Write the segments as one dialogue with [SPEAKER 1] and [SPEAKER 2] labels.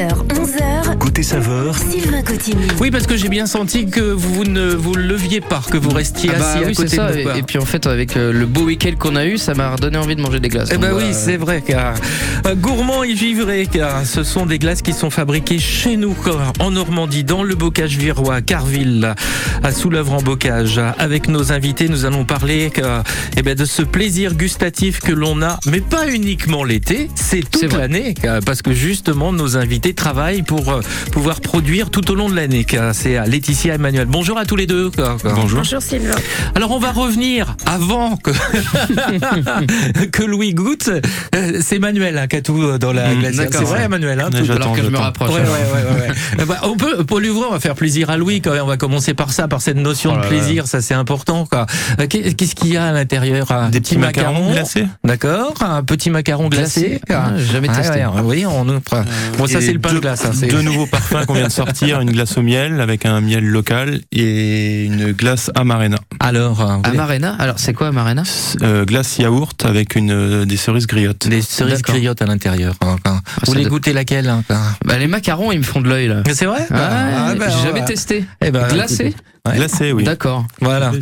[SPEAKER 1] 10h, 11h.
[SPEAKER 2] Côté saveur,
[SPEAKER 1] Sylvain Cotigny.
[SPEAKER 3] Oui, parce que j'ai bien senti que vous ne vous leviez pas, que vous restiez
[SPEAKER 4] Ah bah
[SPEAKER 3] assis à
[SPEAKER 4] oui,
[SPEAKER 3] côté
[SPEAKER 4] ça.
[SPEAKER 3] de nous.
[SPEAKER 4] Et, puis en fait, avec euh, le beau week-end qu'on a eu, ça m'a redonné envie de manger des glaces.
[SPEAKER 3] Eh ben
[SPEAKER 4] voilà.
[SPEAKER 3] oui, c'est vrai, car euh, gourmand et givré, car ce sont des glaces qui sont fabriquées chez nous, en Normandie, dans le bocage virois, à Carville, à Soulèvre en bocage. Avec nos invités, nous allons parler euh, eh ben, de ce plaisir gustatif que l'on a, mais pas uniquement l'été, c'est toute l'année, parce que justement, nos invités travaillent pour euh, pouvoir produire tout au long de l'année. C'est euh, Laetitia et Emmanuel. Bonjour à tous les deux. quoi, quoi.
[SPEAKER 5] Bonjour Sylvain.
[SPEAKER 3] Alors on va revenir avant que, que Louis goûte. Euh, C'est Manuel hein, qui a tout dans la
[SPEAKER 4] Mm,
[SPEAKER 3] glacière. C'est vrai
[SPEAKER 4] ouais.
[SPEAKER 3] Manuel hein, tout-
[SPEAKER 4] Alors que je me rapproche.
[SPEAKER 3] Ouais, ouais, ouais, ben, on peut, pour l'ouvrir, on va faire plaisir à Louis quand même. On va commencer par ça, par cette notion
[SPEAKER 4] Oh
[SPEAKER 3] de
[SPEAKER 4] là
[SPEAKER 3] plaisir. Ça, c'est important. quoi. Euh, qu'est- Qu'est-ce qu'il y a à l'intérieur
[SPEAKER 6] Des petits macarons glacés.
[SPEAKER 3] D'accord. Un petit macaron glacé.
[SPEAKER 4] Ah, j'ai jamais
[SPEAKER 3] Ouais,
[SPEAKER 4] testé.
[SPEAKER 3] ouais, oui, on ouvre. Bon, ça, c'est le pain de glace. hein,
[SPEAKER 6] Deux nouveaux parfums qu'on vient de sortir, une glace au miel avec un miel local et une glace amarena.
[SPEAKER 3] Alors, euh, vous-
[SPEAKER 4] Amarena Alors, c'est quoi Amarena
[SPEAKER 6] Euh, glace yaourt avec une euh, des cerises griottes.
[SPEAKER 3] des cerises
[SPEAKER 4] D'accord.
[SPEAKER 3] griottes à l'intérieur. hein, hein. Vous
[SPEAKER 4] ça
[SPEAKER 3] voulez
[SPEAKER 4] doit-
[SPEAKER 3] goûter laquelle hein, hein
[SPEAKER 4] Bah, les macarons, ils me font de l'œil là.
[SPEAKER 3] C'est vrai
[SPEAKER 4] Ah,
[SPEAKER 3] Ah, bah,
[SPEAKER 4] j'ai jamais
[SPEAKER 3] va-
[SPEAKER 4] testé.
[SPEAKER 3] Eh ben,
[SPEAKER 4] Glacé
[SPEAKER 3] Ouais.
[SPEAKER 6] Glacée, oui.
[SPEAKER 4] D'accord.
[SPEAKER 3] Voilà.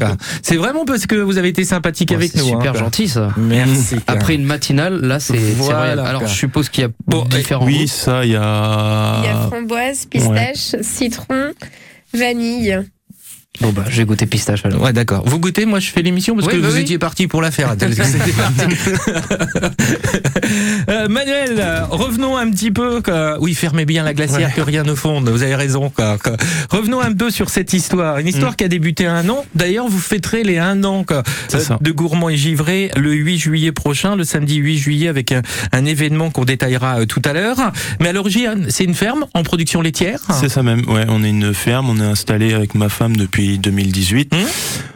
[SPEAKER 3] C'est vraiment parce que vous avez été sympathique
[SPEAKER 4] Ouais,
[SPEAKER 3] avec
[SPEAKER 4] c'est
[SPEAKER 3] nous.
[SPEAKER 4] super
[SPEAKER 3] hein, quoi.
[SPEAKER 4] gentil ça.
[SPEAKER 3] Merci.
[SPEAKER 4] Après une matinale, là, c'est
[SPEAKER 3] Voilà.
[SPEAKER 4] Alors, je suppose qu'il y a
[SPEAKER 3] Bon,
[SPEAKER 4] différents
[SPEAKER 6] Oui,
[SPEAKER 4] goûts.
[SPEAKER 6] ça, il y a.
[SPEAKER 5] Il y a framboise, pistache, citron, vanille.
[SPEAKER 4] Bon, bah, je vais goûter pistache alors.
[SPEAKER 3] Ouais, d'accord. Vous goûtez, moi je fais l'émission parce
[SPEAKER 4] Oui,
[SPEAKER 3] que
[SPEAKER 4] bah
[SPEAKER 3] vous
[SPEAKER 4] oui.
[SPEAKER 3] étiez parti pour la faire. Euh, Manuel, revenons un petit peu. quoi. Oui, fermez bien la glacière,
[SPEAKER 6] Ouais.
[SPEAKER 3] que rien ne fonde. Vous avez raison. quoi, quoi. Revenons un peu sur cette histoire. Une histoire qui a débuté un an. D'ailleurs, vous fêterez les un an quoi, euh, de Gourmand et Givré le 8 juillet prochain, le samedi 8 juillet, avec un, un événement qu'on détaillera euh, tout à l'heure. Mais à l'origine, c'est une ferme en production laitière.
[SPEAKER 6] C'est ça même. Ouais, on est une ferme. On est installé avec ma femme depuis 2018.
[SPEAKER 3] Hum.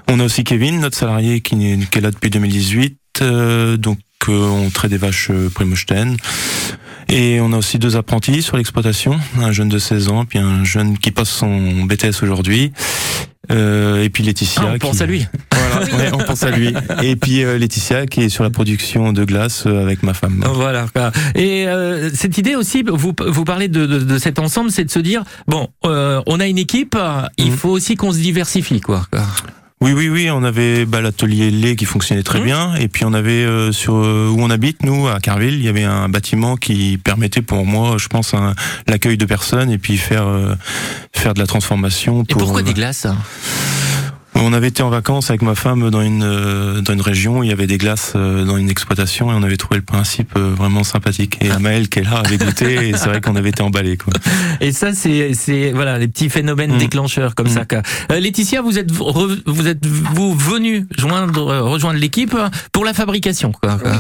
[SPEAKER 6] On a aussi Kevin, notre salarié, qui, est là depuis 2018. euh, donc, euh, on traite des vaches euh, Primosten. Et on a aussi deux apprentis sur l'exploitation, un jeune de 16 ans, puis un jeune qui passe son BTS aujourd'hui. Euh, et puis Laetitia.
[SPEAKER 3] Ah, on pense
[SPEAKER 6] qui-
[SPEAKER 3] à lui.
[SPEAKER 6] Voilà, ouais, on pense à lui. Et puis euh, Laetitia qui est sur la production de glace euh, avec ma femme.
[SPEAKER 3] Voilà. Et euh, cette idée aussi, vous, vous parlez de, de, de cet ensemble, c'est de se dire bon, euh, on a une équipe, il
[SPEAKER 6] Mhm.
[SPEAKER 3] faut aussi qu'on se diversifie, quoi.
[SPEAKER 6] Oui, oui, oui, on avait bah, l'atelier lait qui fonctionnait très
[SPEAKER 3] Mhm.
[SPEAKER 6] bien, et puis on avait euh, sur euh, où on habite, nous, à Carville, il y avait un bâtiment qui permettait pour moi, je pense, un- l'accueil de personnes et puis faire euh, faire de la transformation.
[SPEAKER 3] Et
[SPEAKER 6] Pour,
[SPEAKER 3] pourquoi
[SPEAKER 6] euh,
[SPEAKER 3] des glaces
[SPEAKER 6] On avait été en vacances avec ma femme dans une euh, dans une région, où il y avait des glaces euh, dans une exploitation et on avait trouvé le principe euh, vraiment sympathique. Et Amael qui est là avait goûté et c'est vrai qu'on avait été emballé quoi.
[SPEAKER 3] Et ça, c'est c'est voilà les petits phénomènes
[SPEAKER 6] Mhm.
[SPEAKER 3] déclencheurs comme ça. quoi. Euh, Laetitia, vous êtes vous êtes vous venu joindre rejoindre l'équipe pour la fabrication, quoi. quoi?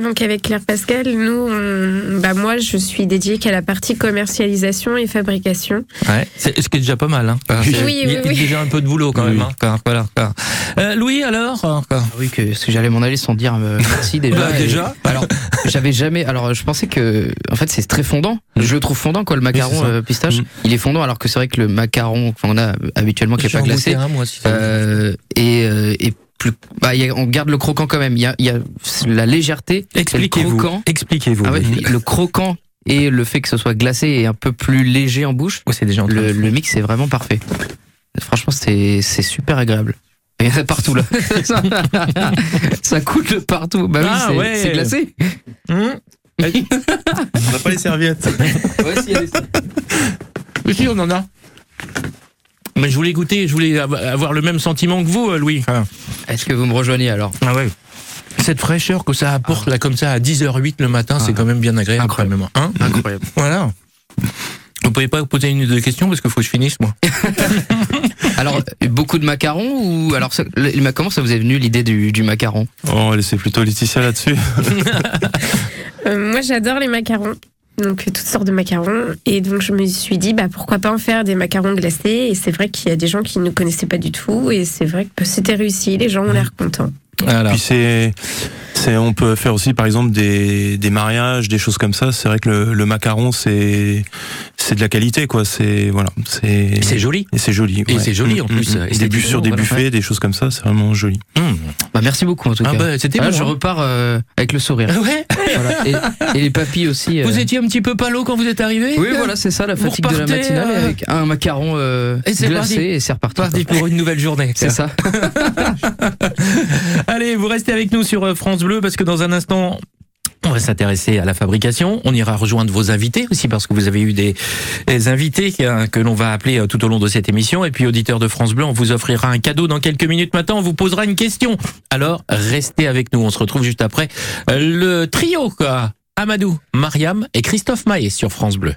[SPEAKER 5] Donc avec Claire Pascal, nous, on- bah moi, je suis dédiée qu'à la partie commercialisation et fabrication.
[SPEAKER 3] Ouais. C'est ce qui est déjà pas mal. Hein.
[SPEAKER 5] Oui,
[SPEAKER 3] C'est-
[SPEAKER 5] oui,
[SPEAKER 3] il y a
[SPEAKER 5] oui.
[SPEAKER 3] déjà un peu de boulot quand
[SPEAKER 6] Oui.
[SPEAKER 3] même. Hein. quoi. Voilà. quoi. Euh, Louis, alors.
[SPEAKER 4] Ah Oui, que, ce que j'allais m'en aller sans dire euh, merci déjà.
[SPEAKER 3] Bah,
[SPEAKER 4] Et-
[SPEAKER 3] déjà.
[SPEAKER 4] Alors, j'avais jamais. Alors, je pensais que, en fait, c'est très fondant. Je le trouve fondant, quoi, le macaron euh, pistache.
[SPEAKER 6] Mm.
[SPEAKER 4] Il est fondant, alors que c'est vrai que le macaron qu'on a habituellement, qui est pas glacé,
[SPEAKER 3] un, moi, si dit.
[SPEAKER 4] euh, et, euh, et plus. Bah, il y a- on garde le croquant quand même. Il y a, il y a la légèreté.
[SPEAKER 3] Expliquez-vous.
[SPEAKER 4] croquant.
[SPEAKER 3] Expliquez-vous.
[SPEAKER 4] Ah ouais, le croquant et le fait que ce soit glacé et un peu plus léger en bouche.
[SPEAKER 3] Oh, c'est déjà en train
[SPEAKER 4] Le,
[SPEAKER 3] de-
[SPEAKER 4] le mix est vraiment parfait. Franchement, c'est c'est super agréable. Il y en a partout là. ça, ça coule de partout. Bah oui,
[SPEAKER 3] Ah,
[SPEAKER 4] c'est
[SPEAKER 3] ouais.
[SPEAKER 4] c'est glacé.
[SPEAKER 3] Hum.
[SPEAKER 6] On n'a pas les serviettes.
[SPEAKER 4] Ouais, si, il y a des-
[SPEAKER 3] Mais si, on en a. Mais je voulais goûter, je voulais av- avoir le même sentiment que vous, euh, Louis. Ah
[SPEAKER 4] Est-ce que vous me rejoignez alors?
[SPEAKER 3] Ah ouais. Cette fraîcheur que ça apporte là comme ça à 10h08 le matin, c'est
[SPEAKER 4] Ah.
[SPEAKER 3] quand même bien agréable.
[SPEAKER 4] Incroyable.
[SPEAKER 3] quand même, hein?
[SPEAKER 4] Incroyable.
[SPEAKER 3] voilà. Vous pouvez pas poser une ou deux questions parce qu'il faut que je finisse moi.
[SPEAKER 4] Alors, beaucoup de macarons ou alors ça- le- le- comment ça vous est venu l'idée du, du macaron?
[SPEAKER 6] Oh, laisser plutôt Laetitia là-dessus.
[SPEAKER 5] Euh, moi, j'adore les macarons. Donc, toutes sortes de macarons. Et donc, je me suis dit, bah, pourquoi pas en faire des macarons glacés? Et c'est vrai qu'il y a des gens qui ne connaissaient pas du tout. Et c'est vrai que c'était réussi. Les gens ont l'air contents.
[SPEAKER 3] Voilà.
[SPEAKER 6] Puis c'est, c'est, on peut faire aussi par exemple des, des mariages, des choses comme ça. C'est vrai que le, le macaron c'est, c'est de la qualité, quoi. C'est voilà, c'est
[SPEAKER 3] Et c'est joli.
[SPEAKER 6] et c'est joli.
[SPEAKER 3] Et c'est joli, en
[SPEAKER 6] Mm,
[SPEAKER 3] plus,
[SPEAKER 6] mm, mm. Des sur des
[SPEAKER 3] voilà.
[SPEAKER 6] buffets, des choses comme ça, c'est vraiment joli.
[SPEAKER 3] Hum.
[SPEAKER 4] Bah, merci beaucoup en tout
[SPEAKER 3] Ah
[SPEAKER 4] cas.
[SPEAKER 3] bah, c'était
[SPEAKER 4] Ah,
[SPEAKER 3] bon,
[SPEAKER 4] je
[SPEAKER 3] hein.
[SPEAKER 4] repars euh, avec le sourire.
[SPEAKER 3] Ouais.
[SPEAKER 4] Voilà. Et, et les papilles aussi. euh.
[SPEAKER 3] Vous étiez un petit peu palo quand vous êtes arrivé
[SPEAKER 4] Oui, voilà, c'est ça, la fatigue de la matinale
[SPEAKER 3] euh,
[SPEAKER 4] avec un macaron euh,
[SPEAKER 3] Et c'est
[SPEAKER 4] glacé
[SPEAKER 3] parti.
[SPEAKER 4] et c'est reparti.
[SPEAKER 3] Parti pour une nouvelle journée.
[SPEAKER 4] C'est ça.
[SPEAKER 3] Allez, vous restez avec nous sur euh, France Bleu parce que dans un instant. On va s'intéresser à la fabrication. On ira rejoindre vos invités aussi parce que vous avez eu des, invités euh, que l'on va appeler euh, tout au long de cette émission. Et puis, auditeurs de France Bleu, on vous offrira un cadeau dans quelques minutes maintenant. On vous posera une question. Alors, restez avec nous. On se retrouve juste après euh, le trio, quoi. Amadou, Mariam et Christophe Maé sur France Bleu.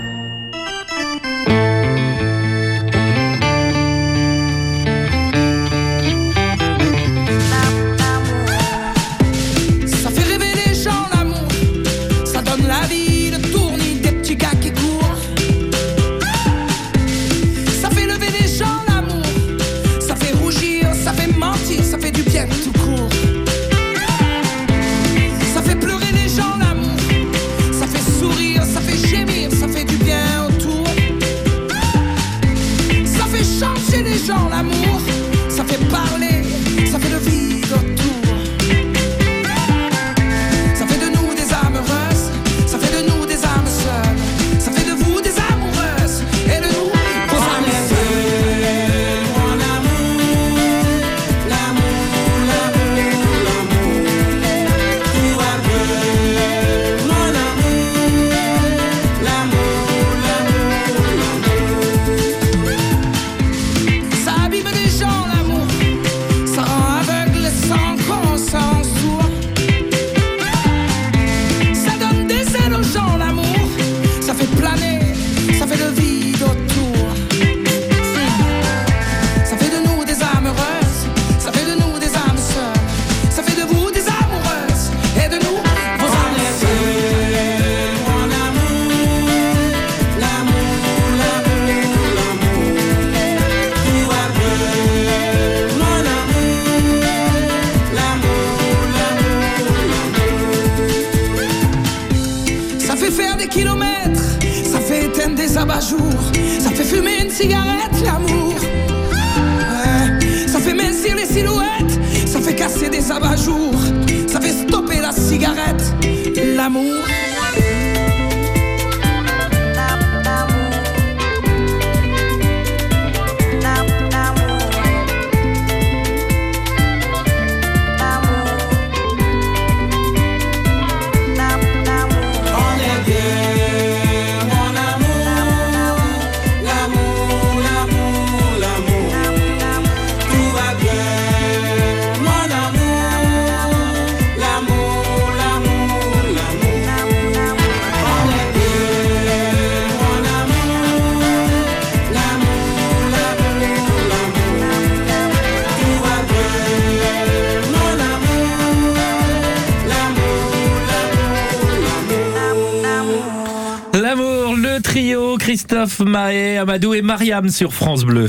[SPEAKER 3] Christophe Maé, Amadou et Mariam sur France Bleu.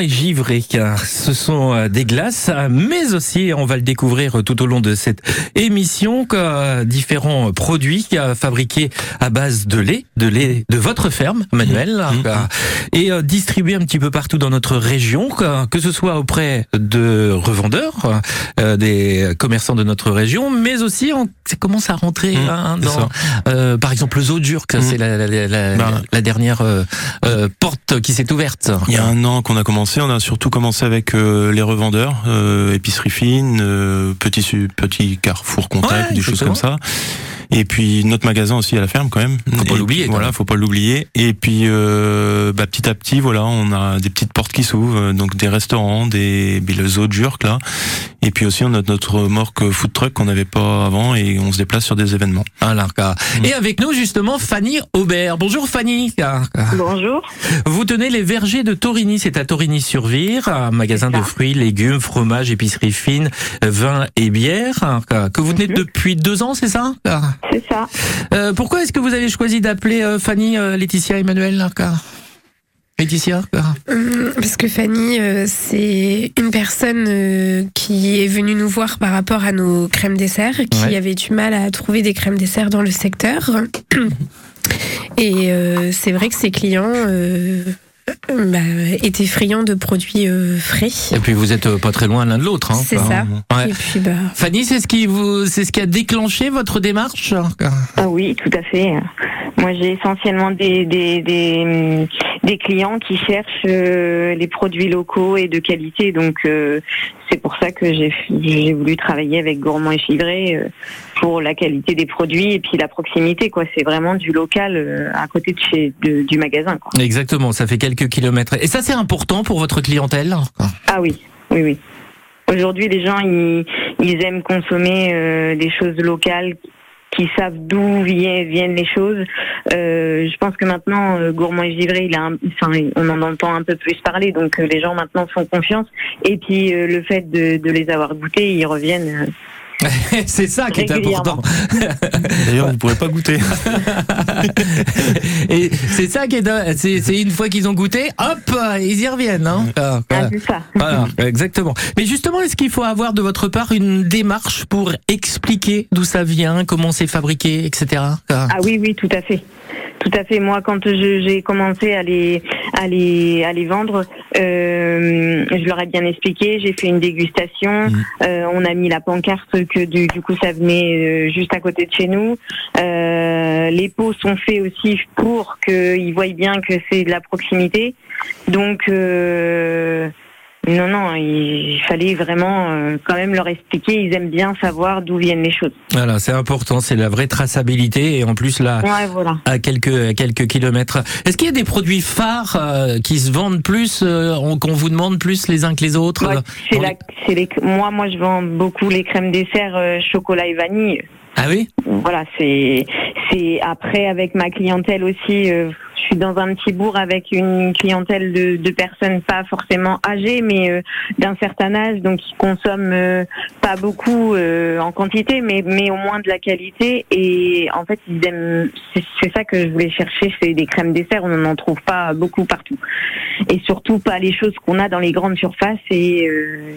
[SPEAKER 3] Et givré, car ce sont euh, des glaces, euh, mais aussi, on va le découvrir tout au long de cette émission, que différents produits euh, fabriqués à base de lait, de lait de votre ferme, Manuel,
[SPEAKER 6] Mmh.
[SPEAKER 3] euh, et euh, distribués un petit peu partout dans notre région, que, ce soit auprès de revendeurs, euh, des commerçants de notre région, mais aussi on ça commence à rentrer
[SPEAKER 6] Mmh,
[SPEAKER 3] hein, dans, euh, par exemple, le Zodurk,
[SPEAKER 6] Mmh.
[SPEAKER 3] c'est la, la, la, la-
[SPEAKER 6] Ben.
[SPEAKER 3] la dernière euh, euh, porte qui s'est ouverte.
[SPEAKER 6] Il y a un an qu'on a commencé, on a surtout commencé avec euh, les revendeurs, euh, épicerie fine, euh, petit, petit carrefour contact,
[SPEAKER 3] Ouais,
[SPEAKER 6] des choses comme ça. Et puis notre magasin aussi à la ferme quand même.
[SPEAKER 3] Faut pas l'oublier,
[SPEAKER 6] Voilà, faut pas l'oublier. Et puis euh, bah, petit à petit, voilà, on a des petites portes qui s'ouvrent, euh, donc des restaurants, des le zoo de Jurk là. Et puis aussi on a notre remorque food truck qu'on n'avait pas avant et on se déplace sur des événements.
[SPEAKER 3] Voilà, quoi.
[SPEAKER 6] Mmh.
[SPEAKER 3] Et avec nous justement Fanny Aubert. Bonjour Fanny.
[SPEAKER 7] Bonjour.
[SPEAKER 3] Vous tenez les vergers de Torigny, c'est à Torigny-sur-Vire, un magasin de fruits, légumes, fromages, épicerie fine, vin et bière, que vous tenez
[SPEAKER 7] Mhm.
[SPEAKER 3] depuis deux ans, c'est ça?
[SPEAKER 7] C'est ça.
[SPEAKER 3] Euh, Pourquoi est-ce que vous avez choisi d'appeler euh, Fanny, euh, Laetitia, Emmanuel Laetitia
[SPEAKER 5] Hum, Parce que Fanny, euh, c'est une personne euh, qui est venue nous voir par rapport à nos crèmes dessert, qui
[SPEAKER 3] Ouais.
[SPEAKER 5] avait du mal à trouver des crèmes dessert dans le secteur. Et euh, c'est vrai que ses clients euh, bah, étaient friands de produits euh, frais.
[SPEAKER 3] Et puis vous êtes euh, pas très loin l'un de l'autre. Hein,
[SPEAKER 5] C'est ça.
[SPEAKER 3] Ouais.
[SPEAKER 5] Et puis, bah,
[SPEAKER 3] Fanny, c'est ce qui vous, c'est ce qui a déclenché votre démarche
[SPEAKER 7] Ah oui, tout à fait. Moi, j'ai essentiellement des, des, des, des clients qui cherchent euh, les produits locaux et de qualité. Donc, euh, c'est pour ça que j'ai j'ai voulu travailler avec Gourmand et Chivré euh, pour la qualité des produits et puis la proximité. quoi. C'est vraiment du local euh, à côté de chez, de- du magasin. Quoi.
[SPEAKER 3] Exactement, ça fait quelques kilomètres. Et ça, c'est important pour votre clientèle?
[SPEAKER 7] Ah oui, oui, oui. Aujourd'hui, les gens, ils, ils aiment consommer euh, des choses locales qui savent d'où viennent, les choses. Euh, je pense que maintenant, euh, Gourmand et Givré, il a un- enfin, on en entend un peu plus parler, donc euh, les gens maintenant font confiance. Et puis, le fait de, de les avoir goûtés, ils reviennent.
[SPEAKER 3] C'est ça qui est important.
[SPEAKER 6] D'ailleurs, vous ne pourrez pas goûter.
[SPEAKER 3] Et c'est ça qui est, c'est, une fois qu'ils ont goûté, hop, ils y reviennent. Hein Ah,
[SPEAKER 7] Ah,
[SPEAKER 3] voilà.
[SPEAKER 7] ça.
[SPEAKER 3] Voilà, exactement. Mais justement, est-ce qu'il faut avoir de votre part une démarche pour expliquer d'où ça vient, comment c'est fabriqué, etc. Ah.
[SPEAKER 7] Ah oui, oui, tout à fait. Tout à fait. Moi, quand je- j'ai commencé à les, à les, à les vendre, euh, je leur ai bien expliqué. J'ai fait une dégustation.
[SPEAKER 6] Mhm.
[SPEAKER 7] Euh, on a mis la pancarte que du, du coup ça venait euh, juste à côté de chez nous. Euh, les pots sont faits aussi pour qu'ils voient bien que c'est de la proximité. Donc euh, non, non, il fallait vraiment euh, quand même leur expliquer. Ils aiment bien savoir d'où viennent les choses.
[SPEAKER 3] Voilà, c'est important, c'est la vraie traçabilité et en plus là,
[SPEAKER 7] Ouais, voilà.
[SPEAKER 3] à quelques à quelques kilomètres. Est-ce qu'il y a des produits phares euh, qui se vendent plus, euh, on- qu'on vous demande plus les uns que les autres
[SPEAKER 7] Ouais,
[SPEAKER 3] euh,
[SPEAKER 7] c'est la,
[SPEAKER 3] les-
[SPEAKER 7] c'est les, moi, moi, je vends beaucoup les crèmes dessert euh, chocolat et vanille.
[SPEAKER 3] Ah oui?
[SPEAKER 7] Voilà, c'est, c'est après avec ma clientèle aussi. Je suis dans un petit bourg avec une clientèle de, de personnes pas forcément âgées, mais euh, d'un certain âge, donc qui consomment euh, pas beaucoup euh, en quantité, mais mais au moins de la qualité. Et en fait, ils aiment. C'est, c'est ça que je voulais chercher, c'est des crèmes dessert. On n'en trouve pas beaucoup partout, et surtout pas les choses qu'on a dans les grandes surfaces et euh,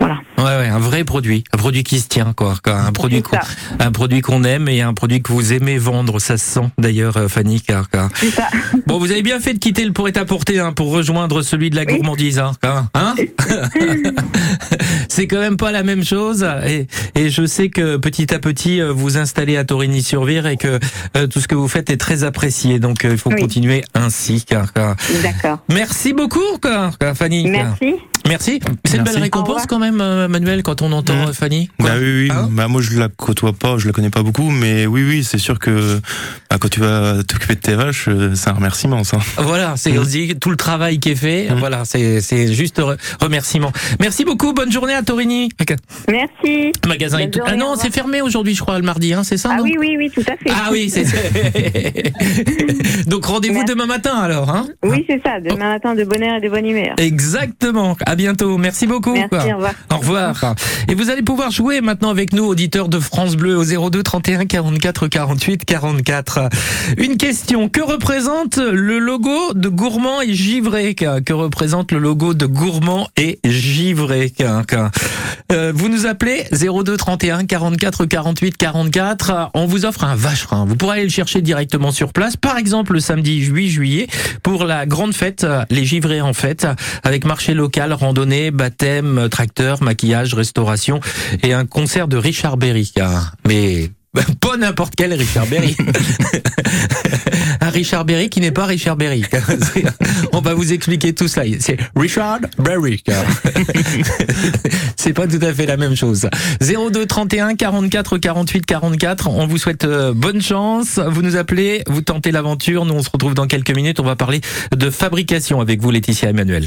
[SPEAKER 7] voilà.
[SPEAKER 3] Ouais, ouais, un vrai produit, un produit qui se tient, quoi. quoi, Un produit, qu'on, un produit qu'on aime et un produit que vous aimez vendre. Ça se sent d'ailleurs, euh, Fanny. Car,
[SPEAKER 7] ça.
[SPEAKER 3] Bon, vous avez bien fait de quitter le pour apporter hein, pour rejoindre celui de la
[SPEAKER 7] Oui.
[SPEAKER 3] gourmandise, hein, hein, C'est quand même pas la même chose. Et, et je sais que petit à petit, euh, vous installez à Torigny-sur-Vire et que euh, tout ce que vous faites est très apprécié. Donc, il faut
[SPEAKER 7] Oui.
[SPEAKER 3] continuer ainsi. Car, car-
[SPEAKER 7] D'accord.
[SPEAKER 3] Merci beaucoup, car, car, Fanny. car.
[SPEAKER 7] Merci.
[SPEAKER 3] Merci. C'est une belle récompense quand même, euh, Manuel, quand on entend
[SPEAKER 6] Mmh.
[SPEAKER 3] Fanny? Quoi
[SPEAKER 6] Bah oui, oui.
[SPEAKER 3] Hein?
[SPEAKER 6] Bah moi je la côtoie pas, je la connais pas beaucoup, mais oui, oui, c'est sûr que bah, quand tu vas t'occuper de tes vaches, euh, c'est un remerciement, ça.
[SPEAKER 3] Voilà, c'est dit tout le travail qui est fait.
[SPEAKER 6] Mm.
[SPEAKER 3] Voilà, c'est c'est juste re- remerciement. Merci beaucoup. Bonne journée à Torigny.
[SPEAKER 7] Merci.
[SPEAKER 3] Magasin tout-
[SPEAKER 7] journée,
[SPEAKER 3] Ah non, c'est fermé aujourd'hui, je crois, le mardi. Hein, c'est ça
[SPEAKER 7] Ah
[SPEAKER 3] non?
[SPEAKER 7] oui, oui, oui, tout à fait.
[SPEAKER 3] Ah oui, c'est. Donc rendez-vous demain matin alors. Hein?
[SPEAKER 7] Oui, c'est ça. Demain matin, de bonne heure et de bonne humeur.
[SPEAKER 3] Exactement. À bientôt. Merci beaucoup.
[SPEAKER 7] Merci, au revoir.
[SPEAKER 3] Au revoir. Et vous allez pouvoir jouer maintenant avec nous, auditeurs de France Bleu, au 02 31 44 48 44. Une question. Que représente le logo de Gourmand et Givré? Que représente le logo de Gourmand et Givré? Euh, Vous nous appelez 02 31 44 48 44. On vous offre un vacherin. Vous pourrez aller le chercher directement sur place. Par exemple, le samedi 8 juillet, pour la grande fête, les Givrés en fête, avec marché local, randonnée, baptême, tracteur, maquillage, restauration et un concert de Richard Berry. Ah, Mais pas n'importe quel Richard Berry. un Richard Berry qui n'est pas Richard Berry. On va vous expliquer tout cela. C'est Richard Berry. C'est pas tout à fait la même chose. 02 31 44 48 44. On vous souhaite euh, bonne chance. Vous nous appelez, vous tentez l'aventure. Nous, on se retrouve dans quelques minutes. On va parler de fabrication avec vous, Laetitia Emmanuel.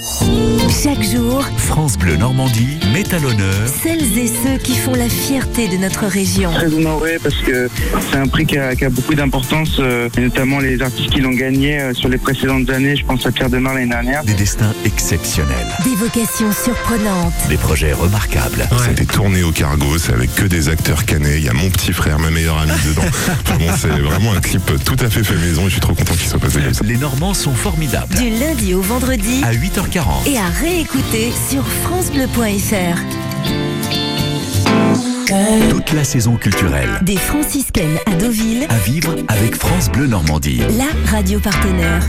[SPEAKER 8] Chaque jour,
[SPEAKER 9] France Bleu Normandie met à l'honneur
[SPEAKER 8] celles et ceux qui font la fierté de notre région.
[SPEAKER 10] Très honoré parce que c'est un prix qui a, qui a beaucoup d'importance, euh, et notamment les artistes qui l'ont gagné euh, sur les précédentes années. Je pense à Pierre Demar l'année dernière.
[SPEAKER 9] des destins exceptionnels,
[SPEAKER 8] Des vocations surprenantes.
[SPEAKER 9] des projets remarquables.
[SPEAKER 11] C'était tourné au cargo, c'est avec que des acteurs canés. Il y a mon petit frère, ma meilleure amie dedans. C'est vraiment un clip tout à fait fait maison et je suis trop content qu'il soit passé comme ça.
[SPEAKER 9] Les Normands sont formidables.
[SPEAKER 8] Du lundi au vendredi
[SPEAKER 9] À 8h40.
[SPEAKER 8] et à réécouter sur FranceBleu.fr.
[SPEAKER 9] Toute la saison culturelle
[SPEAKER 8] Des franciscaines à Deauville,
[SPEAKER 9] à vivre avec France Bleu Normandie.
[SPEAKER 8] la radio partenaire.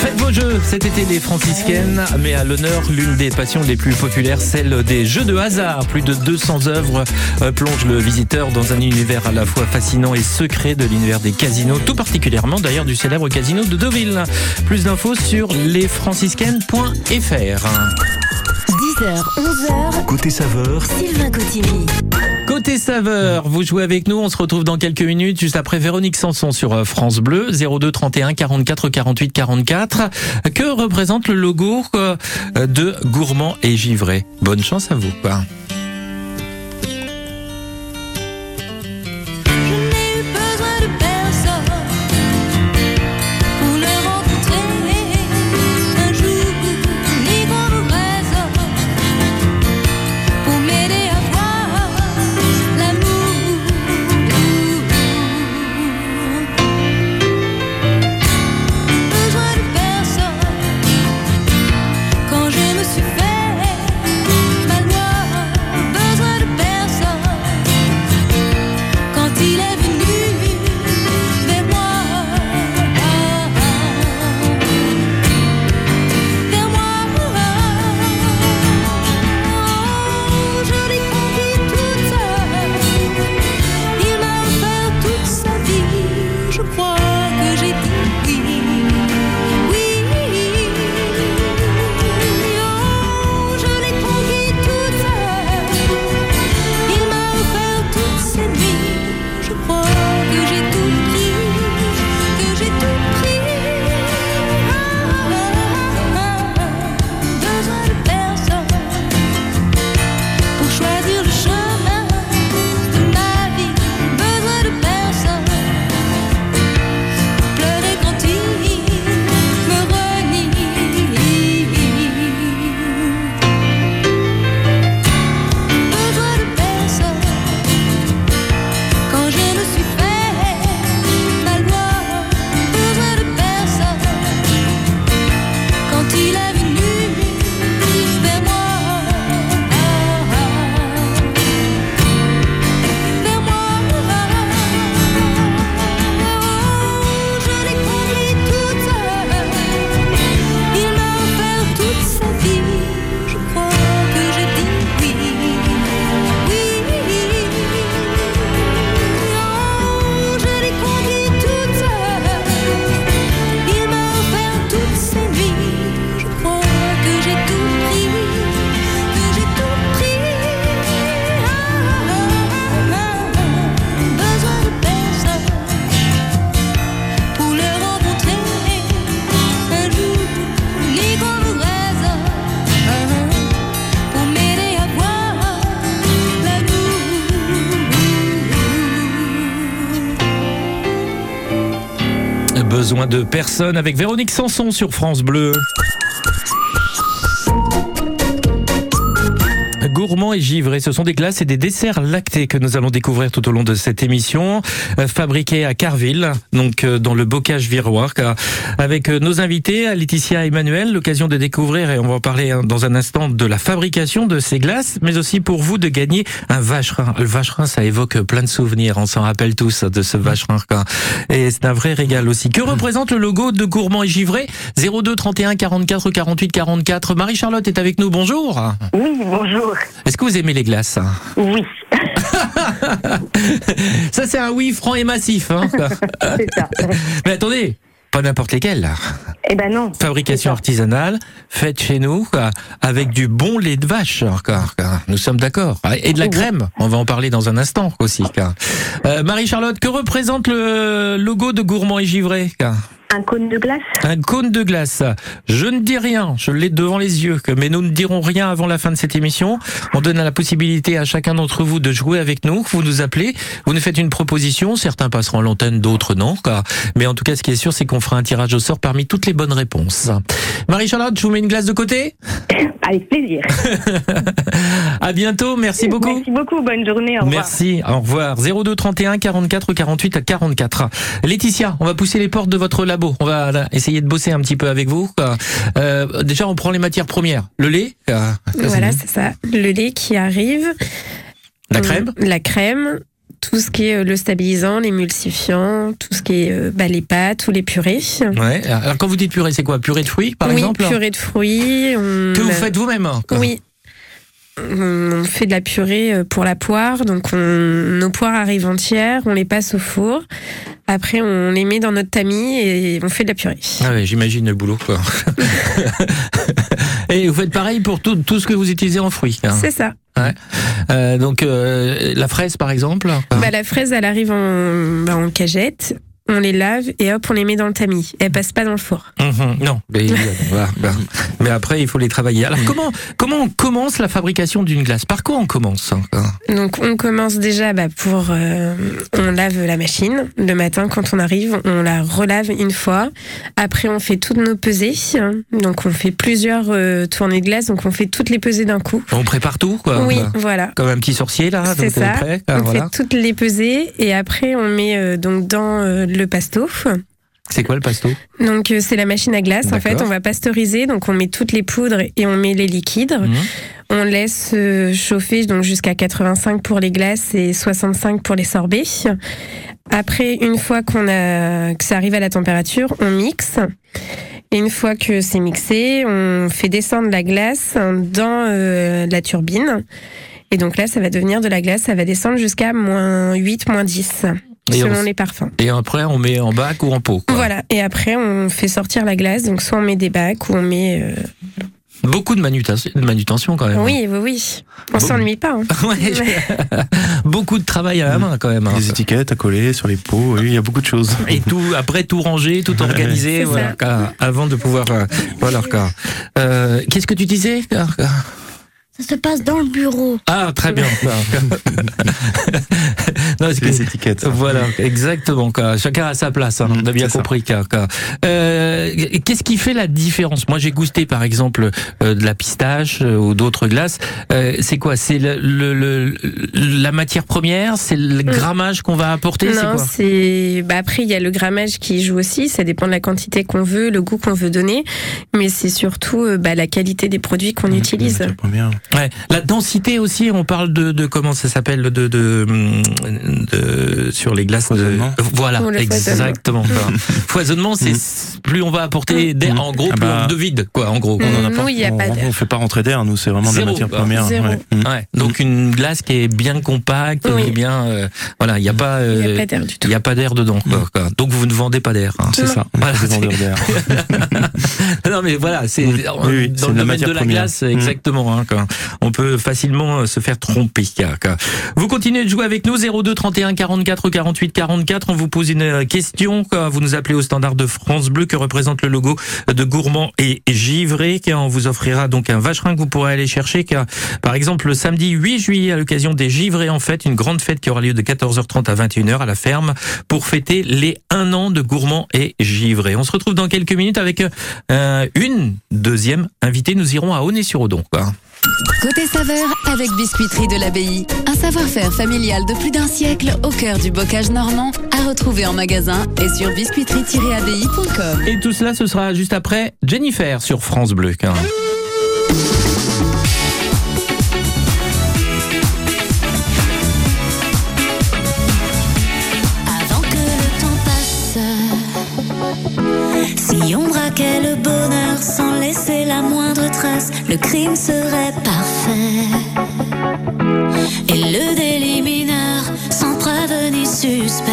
[SPEAKER 12] Faites vos jeux cet été les franciscaines, mais à l'honneur l'une des passions les plus populaires, celle des jeux de hasard. Plus de 200 œuvres euh, plongent le visiteur dans un univers à la fois fascinant et secret de l'univers des casinos, tout particulièrement d'ailleurs du célèbre casino de Deauville. Plus d'infos sur lesfranciscaines.fr.
[SPEAKER 8] 10h, 11h,
[SPEAKER 9] Côté saveur,
[SPEAKER 8] Sylvain Cotigny.
[SPEAKER 12] Côté saveur, vous jouez avec nous, on se retrouve dans quelques minutes, juste après Véronique Sanson sur euh, France Bleu, 02 31 44 48 44. Que représente le logo euh, de Gourmand et Givré? Bonne chance à vous.
[SPEAKER 3] Besoin de personne
[SPEAKER 12] avec Véronique Sanson sur France Bleu. Gourmand et givré, ce sont des glaces et des desserts lactés que nous allons découvrir tout au long de cette émission, euh, fabriqués à Carville, donc euh, dans le bocage viroir, avec euh, nos invités, Laetitia et Emmanuel, l'occasion de découvrir, et on va en parler hein, dans un instant, de la fabrication de ces glaces, mais aussi pour vous de gagner un vacherin. Le vacherin, ça évoque plein de souvenirs, on s'en rappelle tous de ce vacherin, et c'est un vrai régal aussi. Que représente le logo de Gourmand et givré 02 31 44 48 44. Marie-Charlotte est avec nous, bonjour
[SPEAKER 13] Oui, bonjour.
[SPEAKER 12] Est-ce que vous aimez les glaces
[SPEAKER 13] Oui.
[SPEAKER 12] Ça, c'est un oui franc et massif. Hein
[SPEAKER 13] C'est ça.
[SPEAKER 12] Mais attendez, pas n'importe lesquels. là.
[SPEAKER 13] Eh ben non.
[SPEAKER 12] Fabrication artisanale, faite chez nous, quoi, avec du bon lait de vache. Encore, quoi. Nous sommes d'accord. Et de la crème. On va en parler dans un instant aussi. quoi. Euh, Marie-Charlotte, que représente le logo de Gourmand et Givré quoi?
[SPEAKER 7] Un cône de glace
[SPEAKER 3] Un cône de glace. Je ne dis rien, je l'ai devant les yeux, mais nous ne dirons rien avant la fin de cette émission. On donne la possibilité à chacun d'entre vous de jouer avec nous. Vous nous appelez, vous nous faites une proposition. Certains passeront à l'antenne, d'autres non. quoi. Mais en tout cas, ce qui est sûr, c'est qu'on fera un tirage au sort parmi toutes les bonnes réponses. Marie-Charlotte, je vous mets une glace de côté
[SPEAKER 7] Avec plaisir.
[SPEAKER 3] À bientôt, merci beaucoup.
[SPEAKER 7] Merci beaucoup, bonne journée, au revoir.
[SPEAKER 3] Merci, au revoir. 02 31 44 48 à 44. Laetitia, on va pousser les portes de votre labo. On va là, essayer de bosser un petit peu avec vous. Euh, déjà, on prend les matières premières. Le lait, euh,
[SPEAKER 5] Voilà, c'est ça. Le lait qui arrive.
[SPEAKER 3] la
[SPEAKER 5] Euh,
[SPEAKER 3] crème,
[SPEAKER 5] La crème. Tout ce qui est euh, le stabilisant, l'émulsifiant, tout ce qui est euh, bah, les pâtes ou les purées.
[SPEAKER 3] Ouais. Alors quand vous dites purée, c'est quoi? Purée de fruits, par
[SPEAKER 5] oui,
[SPEAKER 3] exemple?
[SPEAKER 5] purée de fruits. on-
[SPEAKER 3] Que vous faites vous-même hein.
[SPEAKER 5] Oui. On fait de la purée euh, pour la poire, donc on, nos poires arrivent entières, on les passe au four. Après, on les met dans notre tamis et on fait de la purée.
[SPEAKER 3] Ah ouais, j'imagine le boulot. Quoi. Et vous faites pareil pour tout, tout ce que vous utilisez en fruits. hein.
[SPEAKER 5] C'est ça.
[SPEAKER 3] Ouais. Euh, donc euh, la fraise, par exemple?
[SPEAKER 5] Bah, la fraise, elle arrive en, bah, en cagette. On les lave et hop, on les met dans le tamis. Elle passe pas dans le four.
[SPEAKER 3] Mhm, non, mais, voilà, voilà. mais après il faut les travailler. Alors comment comment on commence la fabrication d'une glace? Par quoi on commence hein
[SPEAKER 5] Donc on commence déjà bah, pour euh, on lave la machine le matin quand on arrive, on la relave une fois. Après on fait toutes nos pesées. Donc on fait plusieurs euh, tournées de glace, donc on fait toutes les pesées d'un coup.
[SPEAKER 3] On prépare tout quoi.
[SPEAKER 5] Oui,
[SPEAKER 3] Bah,
[SPEAKER 5] voilà.
[SPEAKER 3] Comme un petit sorcier là.
[SPEAKER 5] C'est ça.
[SPEAKER 3] Prêt, ah,
[SPEAKER 5] on
[SPEAKER 3] voilà.
[SPEAKER 5] fait toutes les pesées et après on met euh, donc dans euh, le pasto.
[SPEAKER 3] C'est quoi le pasto?
[SPEAKER 5] Donc euh, c'est la machine à glace en fait. On va pasteuriser, donc on met toutes les poudres et on met les liquides.
[SPEAKER 3] Mhm.
[SPEAKER 5] On laisse euh, chauffer donc jusqu'à 85 pour les glaces et 65 pour les sorbets. Après, une fois qu'on a que ça arrive à la température, on mixe. Et une fois que c'est mixé, on fait descendre la glace dans euh, la turbine. Et donc là, ça va devenir de la glace, ça va descendre jusqu'à moins 8, moins 10,
[SPEAKER 3] Et
[SPEAKER 5] selon
[SPEAKER 3] on-
[SPEAKER 5] les parfums.
[SPEAKER 3] Et après on met en bac ou en pot. quoi.
[SPEAKER 5] Voilà. Et après, on fait sortir la glace. Donc, soit on met des bacs ou on met. euh,
[SPEAKER 3] Beaucoup de manutention, de manutention quand même.
[SPEAKER 5] Oui, oui, oui. On
[SPEAKER 3] Bon.
[SPEAKER 5] s'ennuie pas. hein.
[SPEAKER 3] Ouais, beaucoup de travail à la main quand même. hein.
[SPEAKER 6] Les étiquettes à coller sur les pots, oui, il y a beaucoup de choses.
[SPEAKER 3] Et tout après tout ranger, tout organiser, voilà, avant de pouvoir euh, voilà. Euh, Qu'est-ce que tu disais
[SPEAKER 12] Ça se passe dans le bureau.
[SPEAKER 3] Ah très bien. non, c'est
[SPEAKER 6] Les
[SPEAKER 3] que-
[SPEAKER 6] étiquettes. ça.
[SPEAKER 3] Voilà, exactement. Quoi. Chacun a sa place, hein, on a bien compris. Euh, Qu'est-ce qui fait la différence? Moi, j'ai goûté, par exemple, euh, de la pistache euh, ou d'autres glaces. Euh, c'est quoi? C'est le, le- le- la matière première? C'est le grammage qu'on va apporter? C'est
[SPEAKER 5] Non, c'est. Bah après, il y a le grammage qui joue aussi. Ça dépend de la quantité qu'on veut, le goût qu'on veut donner. Mais c'est surtout euh, bah, la qualité des produits qu'on utilise.
[SPEAKER 3] Ouais. La densité aussi, on parle de, de comment ça s'appelle de, de, de- sur les glaces. De,
[SPEAKER 6] Foisonnement.
[SPEAKER 3] voilà,
[SPEAKER 5] le
[SPEAKER 3] exactement. foisonnement, c'est plus on va apporter d'air, en gros,
[SPEAKER 6] Ah
[SPEAKER 3] plus
[SPEAKER 6] bah.
[SPEAKER 3] on- de vide, quoi, en gros.
[SPEAKER 5] Mm.
[SPEAKER 6] On en a pas-
[SPEAKER 5] Nous, il y a
[SPEAKER 6] on-
[SPEAKER 5] pas d'air.
[SPEAKER 6] On fait pas rentrer d'air, nous, c'est vraiment de
[SPEAKER 3] Zéro,
[SPEAKER 6] la matière première.
[SPEAKER 5] Zéro.
[SPEAKER 6] ouais. Mm.
[SPEAKER 3] Ouais. Donc une glace qui est bien compacte,
[SPEAKER 5] Oui.
[SPEAKER 3] qui est bien, euh, voilà, il n'y a pas,
[SPEAKER 5] Il n'y
[SPEAKER 3] euh,
[SPEAKER 5] a pas d'air du
[SPEAKER 3] il y a pas d'air dedans. quoi, quoi. Donc vous ne vendez pas d'air. hein.
[SPEAKER 6] C'est ça,
[SPEAKER 3] Voilà,
[SPEAKER 6] d'air.
[SPEAKER 3] non mais voilà, c'est
[SPEAKER 6] Oui,
[SPEAKER 3] dans
[SPEAKER 6] oui,
[SPEAKER 3] dans
[SPEAKER 6] c'est
[SPEAKER 3] le
[SPEAKER 6] de la
[SPEAKER 3] domaine de la
[SPEAKER 6] première.
[SPEAKER 3] glace,
[SPEAKER 6] Mm.
[SPEAKER 3] exactement. hein, quoi. On peut facilement euh, se faire tromper. Vous continuez de jouer avec nous 02 31 44 48 44. On vous pose une euh, question. Vous nous appelez au standard de France Bleu que représente le logo de Gourmand et Givré. On vous offrira donc un vacherin que vous pourrez aller chercher. par exemple, le samedi 8 juillet à l'occasion des Givrés en fête, une grande fête qui aura lieu de 14h30 à 21h à la ferme pour fêter les un an de Gourmand et Givré. On se retrouve dans quelques minutes avec euh, une deuxième invitée. Nous irons à Aulnay-sur-Odon.
[SPEAKER 1] Côté saveur avec Biscuiterie de l'Abbaye. Un savoir-faire familial de plus d'un siècle au cœur du bocage normand à retrouver en magasin et sur biscuiterie-abbaye.com.
[SPEAKER 3] Et tout cela, ce sera juste après Jennifer sur France Bleu.
[SPEAKER 12] Si on braquait le bonheur sans laisser la moindre trace, le crime serait parfait. Et le délit mineur sans preuve ni suspect.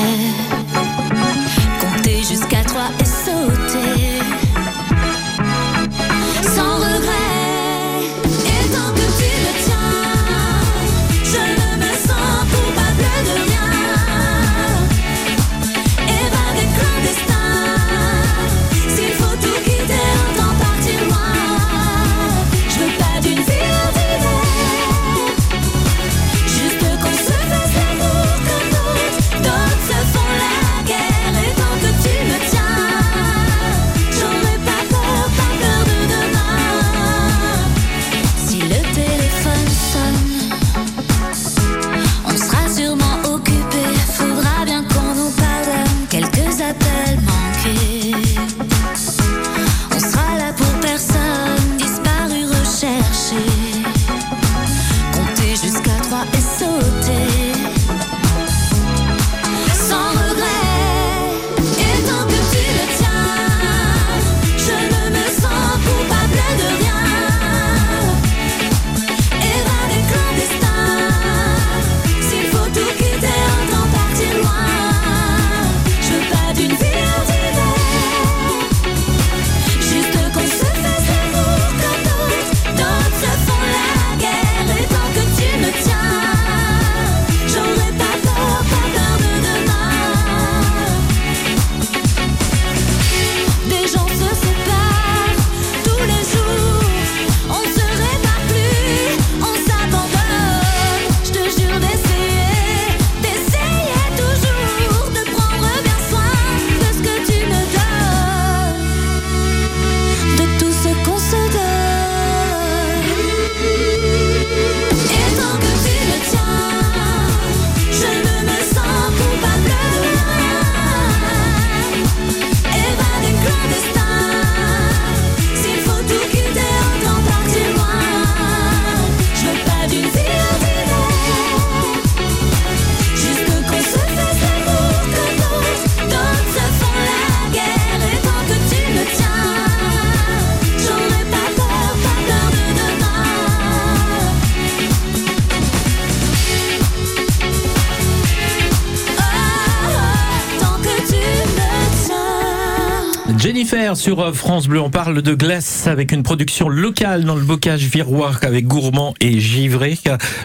[SPEAKER 3] Jennifer sur euh, France Bleu, on parle de glace avec une production locale dans le bocage virois avec gourmand et givré.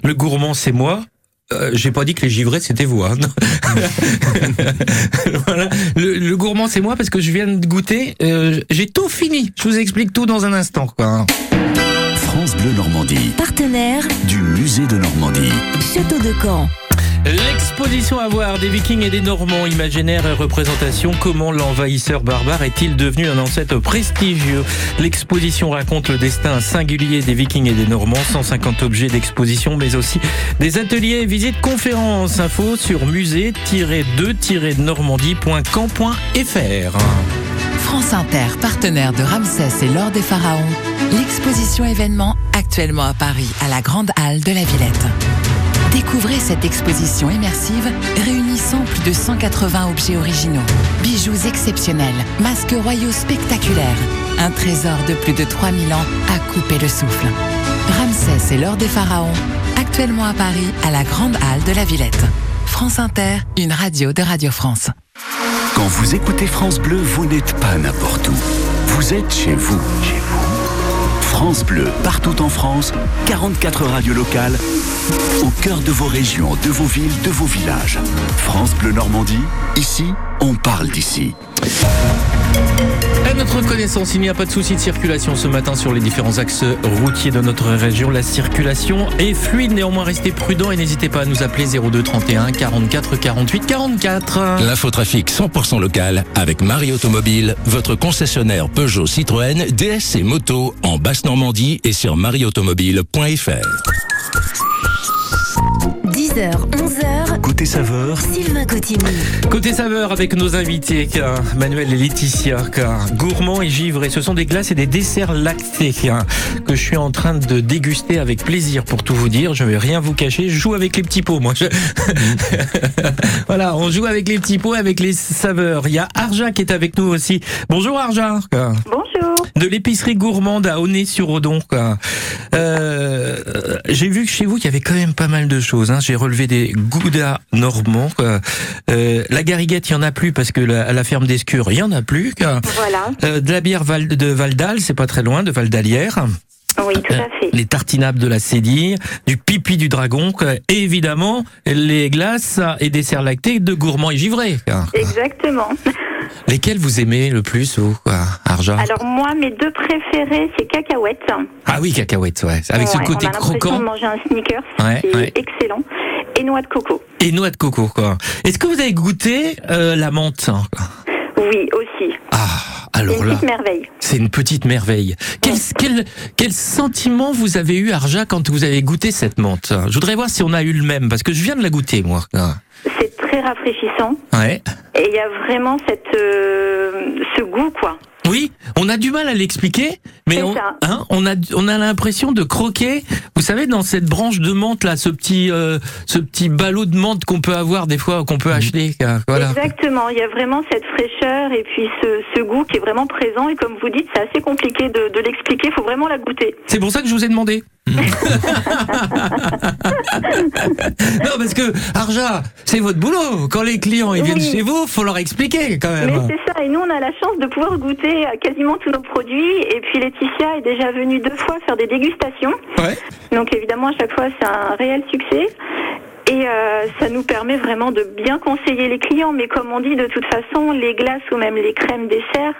[SPEAKER 3] Le gourmand c'est moi. Euh, J'ai pas dit que les givrés c'était vous. hein. voilà. le, le gourmand c'est moi parce que je viens de goûter. Euh, J'ai tout fini. Je vous explique tout dans un instant. Quoi.
[SPEAKER 9] France Bleu Normandie,
[SPEAKER 8] Partenaire,
[SPEAKER 9] du musée de Normandie.
[SPEAKER 8] Château de Caen.
[SPEAKER 3] L'exposition à voir des Vikings et des Normands, imaginaire et représentation. Comment l'envahisseur barbare est-il devenu un ancêtre prestigieux? L'exposition raconte le destin singulier des Vikings et des Normands. 150 objets d'exposition, mais aussi des ateliers, visites, conférences. Info sur musée-2-normandie.camp.fr.
[SPEAKER 14] France Inter, partenaire de Ramsès et l'Or des Pharaons, l'exposition événement actuellement à Paris, à la Grande Halle de la Villette. Découvrez cette exposition immersive réunissant plus de 180 objets originaux, bijoux exceptionnels, masques royaux spectaculaires, un trésor de plus de 3000 ans à couper le souffle. Ramsès et l'Or des Pharaons, actuellement à Paris, à la Grande Halle de la Villette. France Inter, une radio de Radio France.
[SPEAKER 9] Quand vous écoutez France Bleu, vous n'êtes pas n'importe où. Vous êtes chez vous. Chez vous. France Bleu, partout en France, 44 radios locales, au cœur de vos régions, de vos villes, de vos villages. France Bleu Normandie, ici, on parle d'ici.
[SPEAKER 3] À notre connaissance, il n'y a pas de souci de circulation ce matin sur les différents axes routiers de notre région. La circulation est fluide, néanmoins restez prudents et n'hésitez pas à nous appeler 02 31 44 48 44.
[SPEAKER 15] L'infotrafic 100% local avec Marie Automobile, votre concessionnaire Peugeot Citroën, DS et moto en Basse-Normandie et sur marieautomobile.fr.
[SPEAKER 8] 10h, 11h,
[SPEAKER 9] Côté saveur,
[SPEAKER 8] Sylvain Cotigny.
[SPEAKER 3] Côté saveur avec nos invités, car Manuel et Laetitia, car gourmand et givré, ce sont des glaces et des desserts lactés que je suis en train de déguster avec plaisir pour tout vous dire. Je vais rien vous cacher, je joue avec les petits pots, moi. Je- voilà, on joue avec les petits pots, avec les saveurs. Il y a Arja qui est avec nous aussi. Bonjour Arja.
[SPEAKER 7] Bonjour.
[SPEAKER 3] De l'épicerie gourmande à Aulnay-sur-Odon. quoi. Euh, J'ai vu que chez vous, il y avait quand même pas mal de choses. hein. J'ai relevé des goudas normands. Euh, la gariguette, il y en a plus parce que la, à la ferme d'Escure, il y en a plus.
[SPEAKER 7] Voilà.
[SPEAKER 3] Euh, de la bière Val, de Val-d'Al, c'est pas très loin, de Val-d'Alière.
[SPEAKER 7] Oui, tout à fait.
[SPEAKER 3] Les tartinables de la Cédille, du pipi du dragon, et évidemment les glaces et desserts lactés de gourmands et givrés.
[SPEAKER 7] Exactement.
[SPEAKER 3] Lesquels vous aimez le plus, vous, quoi, Arja
[SPEAKER 7] Alors moi, mes deux préférés, c'est cacahuètes.
[SPEAKER 3] Ah oui, cacahuètes, ouais. Avec ce côté
[SPEAKER 7] on a
[SPEAKER 3] croquant.
[SPEAKER 7] de manger un sneaker,
[SPEAKER 3] Ouais,
[SPEAKER 7] c'est
[SPEAKER 3] ouais.
[SPEAKER 7] excellent. Et noix de coco.
[SPEAKER 3] Et noix de coco, quoi. Est-ce que vous avez goûté euh, la menthe hein, quoi
[SPEAKER 7] Oui, aussi.
[SPEAKER 3] Alors
[SPEAKER 7] une
[SPEAKER 3] là,
[SPEAKER 7] petite merveille.
[SPEAKER 3] c'est une petite merveille. Quel, quel, quel sentiment vous avez eu, Arja, quand vous avez goûté cette menthe? Je voudrais voir si on a eu le même, parce que je viens de la goûter, moi.
[SPEAKER 7] C'est très rafraîchissant.
[SPEAKER 3] Ouais.
[SPEAKER 7] Et il y a vraiment cette, euh, ce goût, quoi.
[SPEAKER 3] Oui, on a du mal à l'expliquer, mais on, hein, on a on a l'impression de croquer. Vous savez, dans cette branche de menthe là, ce petit euh, ce petit ballot de menthe qu'on peut avoir des fois, qu'on peut acheter. euh, Voilà.
[SPEAKER 7] Exactement. Il y a vraiment cette fraîcheur et puis ce, ce goût qui est vraiment présent. Et comme vous dites, c'est assez compliqué de, de l'expliquer. Il faut vraiment la goûter.
[SPEAKER 3] C'est pour ça que je vous ai demandé. non, parce que Arja, c'est votre boulot. Quand les clients ils viennent chez vous, faut leur expliquer quand même.
[SPEAKER 7] Mais c'est ça, et nous on a la chance de pouvoir goûter à quasiment tous nos produits. Et puis Laetitia est déjà venue deux fois faire des dégustations.
[SPEAKER 3] Ouais.
[SPEAKER 7] Donc évidemment à chaque fois c'est un réel succès. Et euh, ça nous permet vraiment de bien conseiller les clients. Mais comme on dit, de toute façon, les glaces ou même les crèmes dessert,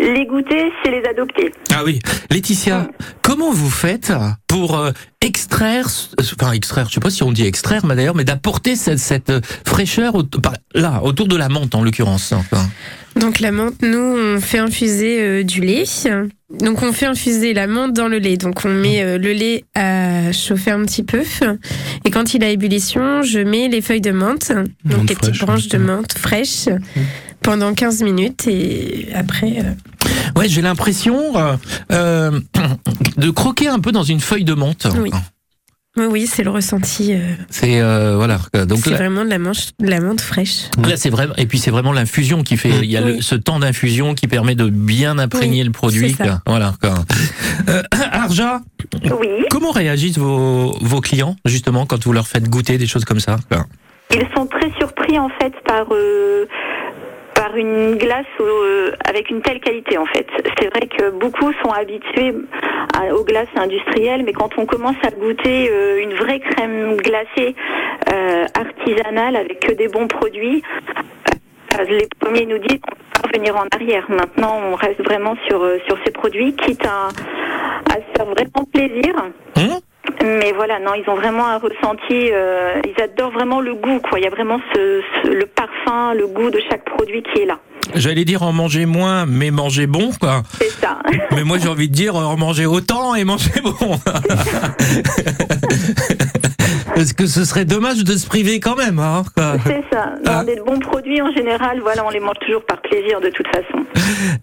[SPEAKER 7] les goûter, c'est les adopter.
[SPEAKER 3] Ah oui, Laetitia, comment vous faites pour euh, extraire, enfin extraire, je sais pas si on dit extraire, mais d'ailleurs, mais d'apporter cette, cette euh, fraîcheur par- là autour de la menthe en l'occurrence. enfin.
[SPEAKER 5] Donc la menthe, nous, on fait infuser euh, du lait. Donc on fait infuser la menthe dans le lait. Donc on met euh, le lait à chauffer un petit peu. Et quand il a ébullition, je mets les feuilles de menthe, donc
[SPEAKER 3] Menthe
[SPEAKER 5] les petites
[SPEAKER 3] fraîche,
[SPEAKER 5] branches de menthe fraîches, pendant 15 minutes. Et après...
[SPEAKER 3] Ouais, j'ai l'impression euh, euh, de croquer un peu dans une feuille de menthe.
[SPEAKER 5] Oui. Oui, oui, c'est le ressenti. euh,
[SPEAKER 3] C'est euh, voilà. Donc
[SPEAKER 5] c'est
[SPEAKER 3] là,
[SPEAKER 5] vraiment de la, manche, de la menthe fraîche.
[SPEAKER 3] là, c'est vraiment et puis c'est vraiment l'infusion qui fait. Il y a le-
[SPEAKER 5] Oui.
[SPEAKER 3] ce temps d'infusion qui permet de bien imprégner
[SPEAKER 5] Oui,
[SPEAKER 3] le produit. quoi. Voilà. quoi. Euh, Arja, comment réagissent vos, vos clients justement quand vous leur faites goûter des choses comme ça quoi?
[SPEAKER 7] Ils sont très surpris en fait par euh,
[SPEAKER 16] une glace au- avec une telle qualité en fait. C'est vrai que beaucoup sont habitués aux glaces industrielles, mais quand on commence à goûter euh, une vraie crème glacée euh, artisanale avec que des bons produits, euh, les premiers nous disent qu'on peut revenir en arrière. Maintenant, on reste vraiment sur, euh, sur ces produits, quitte à, à se faire vraiment plaisir. Mais voilà, non, ils ont vraiment un ressenti, euh, ils adorent vraiment le goût, quoi. Il y a vraiment ce, ce- le parfum, le goût de chaque produit qui est là.
[SPEAKER 3] J'allais dire en manger moins, mais manger bon, quoi.
[SPEAKER 16] C'est ça.
[SPEAKER 3] Mais moi, j'ai envie de dire en manger autant et manger bon. Parce que ce serait dommage de se priver quand même, hein.
[SPEAKER 16] C'est ça. Non, des bons produits en général, voilà, on les mange toujours par plaisir de toute façon.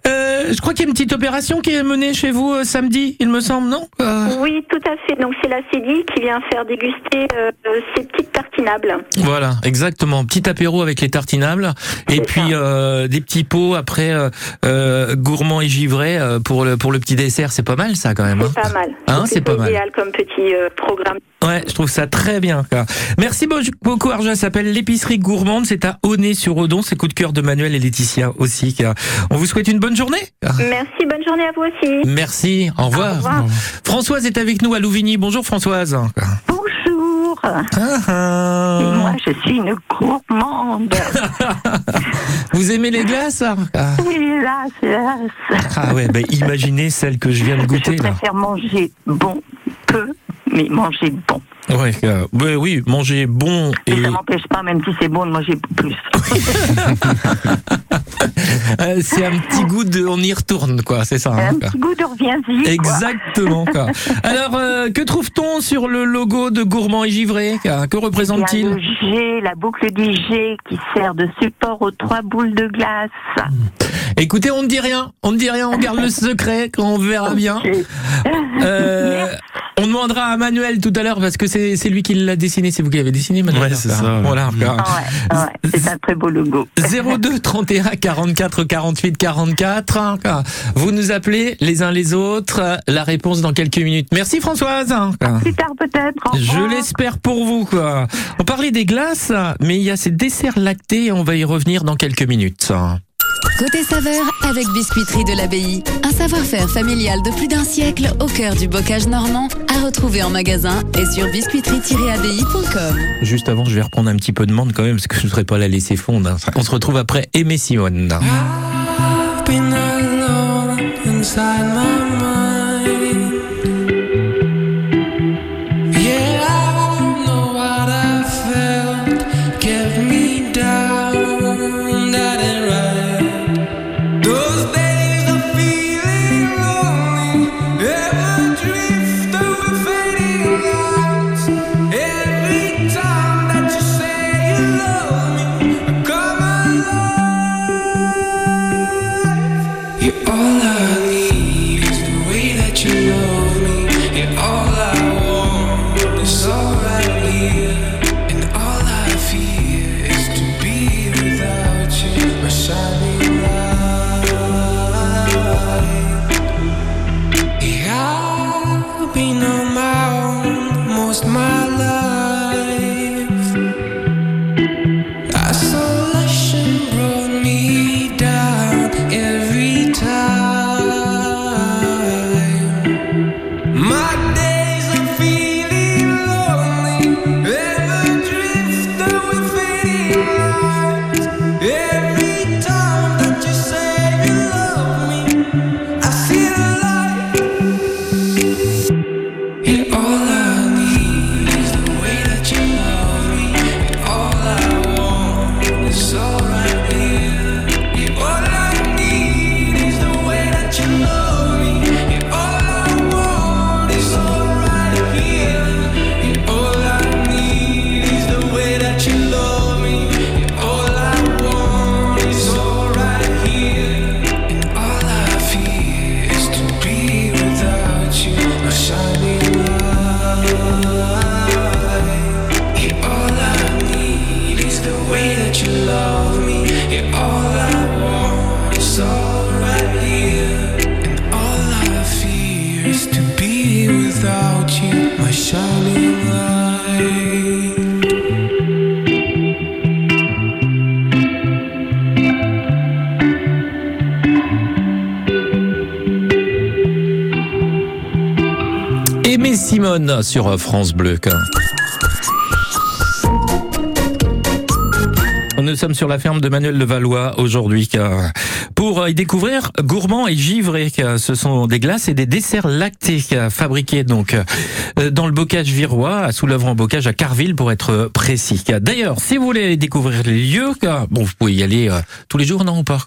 [SPEAKER 3] Euh, je crois qu'il y a une petite opération qui est menée chez vous euh, samedi, il me semble, non Euh,
[SPEAKER 16] Oui, tout à fait. Donc c'est la CEDI qui vient faire déguster euh, ces petites tartinables.
[SPEAKER 3] Voilà, exactement. Petit apéro avec les tartinables et puis euh, des petits pots après euh, euh, gourmands et givrés euh, pour le pour le petit dessert. C'est pas mal ça quand même. hein.
[SPEAKER 16] C'est pas mal.
[SPEAKER 3] Hein, c'est pas mal.
[SPEAKER 16] idéal comme petit euh, programme.
[SPEAKER 3] Ouais, je trouve ça très bien. Merci beaucoup Arja. Ça s'appelle l'épicerie gourmande. C'est à Aunay-sur-Odon. C'est coup de cœur de Manuel et Laetitia aussi. On vous souhaite une bonne journée.
[SPEAKER 16] Merci, bonne journée à vous aussi.
[SPEAKER 3] Merci. Au revoir.
[SPEAKER 16] Au revoir.
[SPEAKER 3] Françoise est avec nous à Louvigny. Bonjour Françoise.
[SPEAKER 17] Bonjour.
[SPEAKER 3] Ah,
[SPEAKER 17] Et moi, je suis une gourmande.
[SPEAKER 3] Vous aimez les glaces hein?
[SPEAKER 17] Oui, hélas, hélas.
[SPEAKER 3] Ah ouais, bah imaginez celle que je viens de goûter
[SPEAKER 17] Je
[SPEAKER 3] là.
[SPEAKER 17] préfère manger bon, peu, mais manger bon.
[SPEAKER 3] Ouais, euh, ouais, oui, manger bon et
[SPEAKER 17] ça m'empêche pas, même si c'est bon, de manger plus.
[SPEAKER 3] euh, c'est un petit goût de, on y retourne quoi, c'est ça. hein,
[SPEAKER 17] Un
[SPEAKER 3] quoi.
[SPEAKER 17] petit goût de reviens-y.
[SPEAKER 3] Exactement. Quoi. Alors, euh, que trouve-t-on sur le logo de Gourmand et Givré quoi? Que représente-t-il?
[SPEAKER 17] Le G, la boucle du G qui sert de support aux trois boules de glace.
[SPEAKER 3] Écoutez, on ne dit rien, on ne dit rien, on garde le secret quand on verra bien. Euh, on demandera à Manuel tout à l'heure parce que c'est c'est lui qui l'a dessiné, c'est vous qui l'avez dessiné, Manuel.
[SPEAKER 6] Ouais, c'est ça, ouais.
[SPEAKER 3] Voilà.
[SPEAKER 6] Mm.
[SPEAKER 17] Ouais, ouais, c'est un très beau logo.
[SPEAKER 3] 02 31 44 48 44. hein, quoi. Vous nous appelez les uns les autres. La réponse dans quelques minutes. Merci Françoise.
[SPEAKER 17] Plus tard peut-être.
[SPEAKER 3] Je l'espère pour vous, quoi. On parlait des glaces, mais il y a ces desserts lactés et on va y revenir dans quelques minutes.
[SPEAKER 1] Côté saveur, avec Biscuiterie de l'Abbaye. Un savoir-faire familial de plus d'un siècle au cœur du bocage normand, à retrouver en magasin et sur biscuiterie-abbaye.com.
[SPEAKER 3] Juste avant, je vais reprendre un petit peu de monde quand même, parce que je ne voudrais pas la laisser fondre. On se retrouve après Aimé Simone.
[SPEAKER 2] been alone inside my
[SPEAKER 3] Simone sur France Bleu. Nous sommes sur la ferme de Manuel Levallois aujourd'hui pour y découvrir gourmand et givré. car Ce sont des glaces et des desserts lactés car fabriqués donc euh, dans le bocage virois à Soulèvre en bocage à Carville pour être précis. D'ailleurs, si vous voulez découvrir les lieux, bon, vous pouvez y aller euh, tous les jours, non ou pas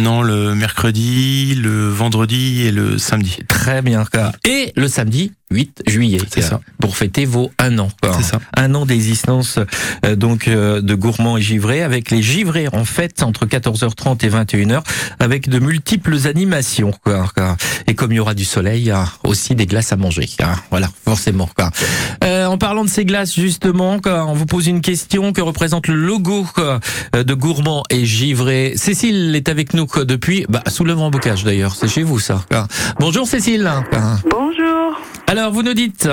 [SPEAKER 6] Non, le mercredi, le vendredi et le samedi.
[SPEAKER 3] Très bien. Et le samedi 8 juillet,
[SPEAKER 6] C'est ça.
[SPEAKER 3] pour fêter vos un an.
[SPEAKER 6] C'est ça.
[SPEAKER 3] Un an d'existence euh, donc euh, de gourmands et givrés avec les givrés en fête entre 14h30 et 21h avec de multiples animations. Quoi, quoi. Et comme il y aura du soleil, il y a aussi des glaces à manger. quoi. Voilà, forcément. Quoi. Euh, en parlant de ces glaces, justement, quoi, on vous pose une question que représente le logo quoi, euh, de gourmand et givré? Cécile est avec nous quoi, depuis bah, sous le vent bocage d'ailleurs. C'est chez vous ça. quoi. Bonjour Cécile. quoi.
[SPEAKER 18] Bonjour.
[SPEAKER 3] Alors, vous nous dites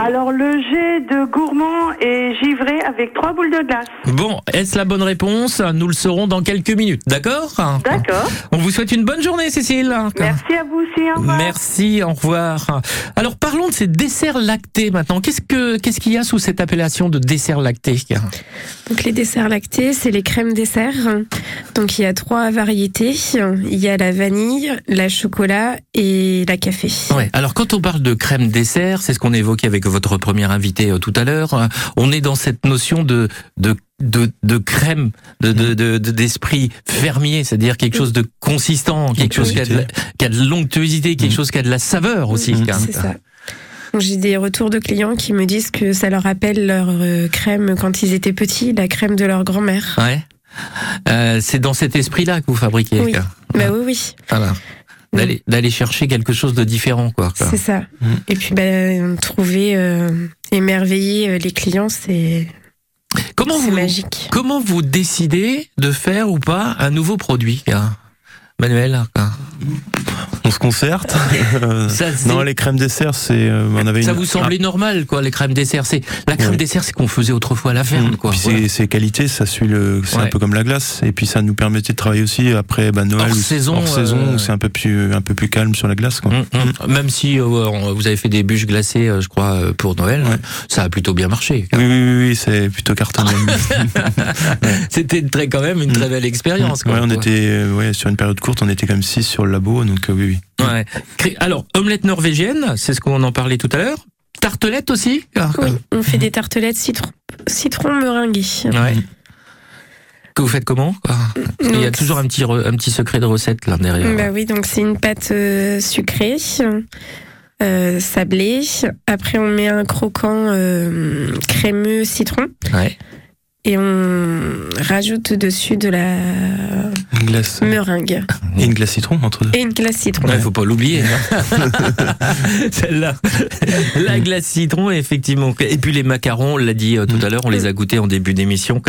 [SPEAKER 18] Alors, le jet de gourmand est givré avec trois boules de glace.
[SPEAKER 3] Bon, est-ce la bonne réponse Nous le saurons dans quelques minutes, d'accord
[SPEAKER 18] D'accord.
[SPEAKER 3] On vous souhaite une bonne journée, Cécile.
[SPEAKER 18] Merci à vous aussi. Au revoir.
[SPEAKER 3] Merci, au revoir. Alors parlons de ces desserts lactés maintenant. Qu'est-ce que qu'est-ce qu'il y a sous cette appellation de dessert lacté
[SPEAKER 5] Donc les desserts lactés, c'est les crèmes desserts. Donc il y a trois variétés. Il y a la vanille, la chocolat et la café.
[SPEAKER 3] Ouais. Alors quand on parle de crème dessert, c'est ce qu'on évoquait avec votre premier invité euh, tout à l'heure. euh, On est dans cette notion de de de, de crème, de de- de- de- d'esprit fermier, c'est-à-dire quelque chose de consistant, quelque chose qui a de, la- qui a de l'onctuosité, quelque chose qui a de la saveur aussi. Hein.
[SPEAKER 5] c'est ça. J'ai des retours de clients qui me disent que ça leur rappelle leur euh, crème quand ils étaient petits, la crème de leur grand-mère.
[SPEAKER 3] Ouais. Euh, c'est dans cet esprit-là que vous fabriquez.
[SPEAKER 5] Oui. Bah oui, oui.
[SPEAKER 3] Voilà. D'aller d'aller chercher quelque chose de différent, quoi.
[SPEAKER 5] C'est ça. Et puis, bah, trouver, euh, émerveiller euh, les clients, c'est
[SPEAKER 3] Comment vous,
[SPEAKER 5] magique.
[SPEAKER 3] Comment vous décidez de faire ou pas un nouveau produit, quoi Manuel quoi?
[SPEAKER 6] On se concerte.
[SPEAKER 3] Ça,
[SPEAKER 6] non, les crèmes dessert, c'est. euh, on avait
[SPEAKER 3] Ça
[SPEAKER 6] une-
[SPEAKER 3] vous semblait normal, quoi, les crèmes dessert C'est la crème
[SPEAKER 6] Ouais.
[SPEAKER 3] dessert, c'est qu'on faisait autrefois à la ferme, quoi.
[SPEAKER 6] Puis
[SPEAKER 3] Voilà.
[SPEAKER 6] c'est- qualité, ça suit le, c'est un peu comme la glace. Et puis ça nous permettait de travailler aussi après bah, Noël,
[SPEAKER 3] Hors saison,
[SPEAKER 6] hors saison,
[SPEAKER 3] euh,
[SPEAKER 6] où c'est un peu plus, un peu plus calme sur la glace. Quoi.
[SPEAKER 3] Mm, mm. Même si euh, vous avez fait des bûches glacées, je crois, pour Noël, ça a plutôt bien marché.
[SPEAKER 6] Oui, oui, oui, oui, c'est plutôt cartonné.
[SPEAKER 3] C'était très, quand même une très belle expérience. quoi.
[SPEAKER 6] on était, euh, ouais, sur une période courte, on était quand même 6 sur le labo, donc euh, oui,
[SPEAKER 3] Ouais. Alors, omelette norvégienne, c'est ce qu'on en parlait tout à l'heure. Tartelette aussi Ah,
[SPEAKER 5] Oui, on fait des tartelettes citron, citron meringué.
[SPEAKER 3] Ouais. Que vous faites comment Parce qu'il y a toujours un petit, re- un petit secret de recette là derrière.
[SPEAKER 5] Bah oui, donc c'est une pâte euh, sucrée, euh, sablée. Après, on met un croquant euh, crémeux citron
[SPEAKER 3] Ouais.
[SPEAKER 5] Et on rajoute dessus de la
[SPEAKER 6] Une glace.
[SPEAKER 5] meringue
[SPEAKER 6] Et une glace citron entre deux.
[SPEAKER 5] et une glace citron.
[SPEAKER 3] Il faut pas l'oublier. hein. Celle-là. La glace citron, effectivement. Et puis les macarons, on l'a dit euh, tout à l'heure, on les a goûtés en début d'émission.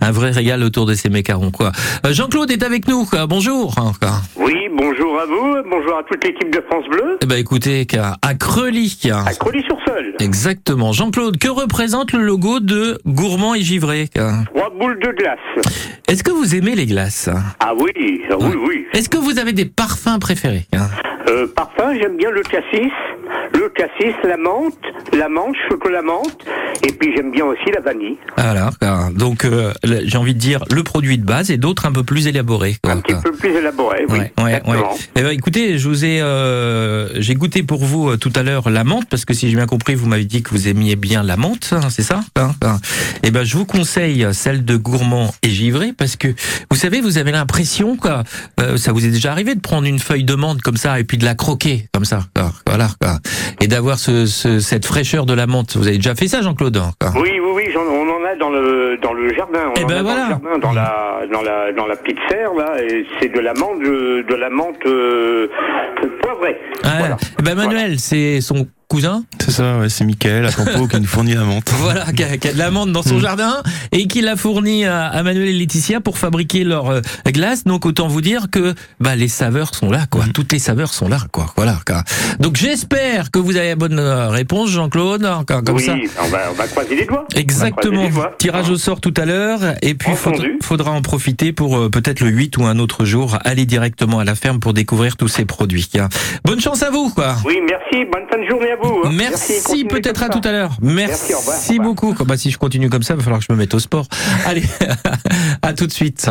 [SPEAKER 3] Un vrai régal autour de ces macarons. quoi. Euh, Jean-Claude est avec nous. quoi. Bonjour. quoi.
[SPEAKER 19] Oui, bonjour à vous, bonjour à toute l'équipe de France Bleu.
[SPEAKER 3] Eh ben écoutez, à Creully. quoi.
[SPEAKER 19] À Crolly-sur-Seul.
[SPEAKER 3] Exactement. Jean-Claude, que représente le logo de Gourmand et Givré quoi
[SPEAKER 19] Trois boules de glace.
[SPEAKER 3] Est-ce que vous aimez les glaces
[SPEAKER 19] Ah oui, ah oui, oui.
[SPEAKER 3] Est-ce que vous avez des parfums préférés hein?
[SPEAKER 19] Euh, parfum, j'aime bien le cassis, le cassis, la menthe, la menthe, chocolat menthe, et puis j'aime bien aussi la vanille.
[SPEAKER 3] Voilà. quoi. Donc euh, j'ai envie de dire le produit de base et d'autres un peu plus élaborés. quoi,
[SPEAKER 19] Un petit peu plus élaboré, oui.
[SPEAKER 3] Ouais, ouais, ouais. Eh ben, écoutez, je vous ai, euh, j'ai goûté pour vous euh, tout à l'heure la menthe parce que si j'ai bien compris, vous m'avez dit que vous aimiez bien la menthe, hein, c'est ça hein, hein. Eh ben, je vous conseille celle de gourmand et givré parce que vous savez, vous avez l'impression quoi, euh, ça vous est déjà arrivé de prendre une feuille de menthe comme ça et puis de la croquer comme ça, quoi, voilà, quoi, et d'avoir ce, ce- cette fraîcheur de la menthe. Vous avez déjà fait ça, Jean-Claude hein,
[SPEAKER 19] Oui, oui, oui, on en a dans le dans le jardin. On
[SPEAKER 3] Eh
[SPEAKER 19] en
[SPEAKER 3] ben
[SPEAKER 19] a
[SPEAKER 3] voilà.
[SPEAKER 19] dans le jardin, dans la dans la dans la petite serre là, c'est de la menthe de, la menthe euh, poivrée.
[SPEAKER 3] Ouais. Eh ben, Manuel, c'est son cousin
[SPEAKER 6] C'est ça, ouais, c'est Michael à Campo qui nous fournit la menthe.
[SPEAKER 3] Voilà, qui a, qui a de l'amande dans son jardin et qui l'a fourni à, à Manuel et Laetitia pour fabriquer leur euh, glace. Donc autant vous dire que bah les saveurs sont là, quoi. Toutes les saveurs sont là, quoi. Voilà. quoi. Donc j'espère que vous avez la bonne euh, réponse, Jean-Claude. Comme comme
[SPEAKER 19] oui,
[SPEAKER 3] ça.
[SPEAKER 19] on va on va croiser les doigts.
[SPEAKER 3] Exactement.
[SPEAKER 19] les.
[SPEAKER 3] Tirage au sort tout à l'heure et puis faudra, faudra en profiter pour euh, peut-être le 8 ou un autre jour aller directement à la ferme pour découvrir tous ces produits. Bonne chance à vous quoi.
[SPEAKER 19] Oui, merci. Bonne fin de journée à vous. Hein.
[SPEAKER 3] Merci, peut-être à tout à l'heure.
[SPEAKER 19] Merci,
[SPEAKER 3] Merci,
[SPEAKER 19] au revoir, au revoir.
[SPEAKER 3] beaucoup. Bah, si je continue comme ça, il va falloir que je me mette au sport. Allez, à tout de suite.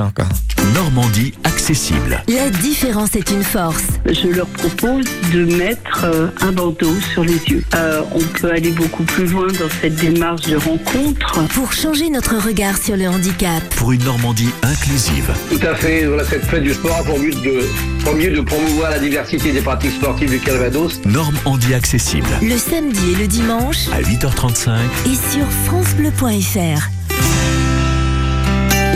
[SPEAKER 9] Normandie accessible.
[SPEAKER 8] La différence est une force.
[SPEAKER 18] Je leur propose de mettre euh, un bandeau sur les yeux. Euh, on peut aller beaucoup plus loin dans cette démarche de rencontre.
[SPEAKER 8] Pour changer notre regard sur le handicap.
[SPEAKER 9] Pour une Normandie inclusive.
[SPEAKER 20] Tout à fait. Voilà, cette fête du sport a pour but de, premier, de promouvoir la diversité des pratiques sportives du Calvados.
[SPEAKER 9] Normandie accessible.
[SPEAKER 8] Le samedi et le dimanche.
[SPEAKER 9] À 8h35.
[SPEAKER 8] Et sur FranceBleu.fr.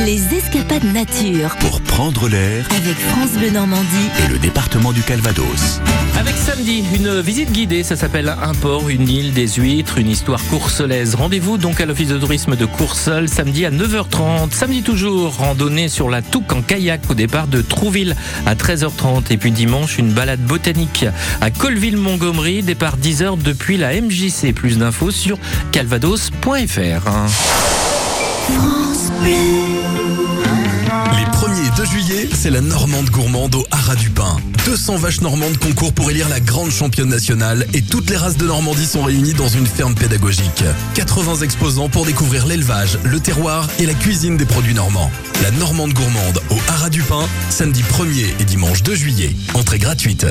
[SPEAKER 8] Les escapades nature.
[SPEAKER 9] Pour prendre l'air.
[SPEAKER 8] Avec France Bleu Normandie.
[SPEAKER 9] Et le département du Calvados.
[SPEAKER 3] Avec samedi, une visite guidée, ça s'appelle Un port, une île, des huîtres, une histoire courselaise. Rendez-vous donc à l'office de tourisme de Courseul, samedi à 9h30. Samedi toujours, randonnée sur la Touque en kayak au départ de Trouville à 13h30. Et puis dimanche, une balade botanique à Colville-Montgomery, départ 10h depuis la MJC. Plus d'infos sur calvados.fr.
[SPEAKER 21] Les 1er et 2 juillet, c'est la Normande gourmande au Haras du Pin. 200 vaches normandes concourent pour élire la grande championne nationale et toutes les races de Normandie sont réunies dans une ferme pédagogique. 80 exposants pour découvrir l'élevage, le terroir et la cuisine des produits normands. La Normande gourmande au Haras du Pin, samedi 1er et dimanche 2 juillet. Entrée gratuite.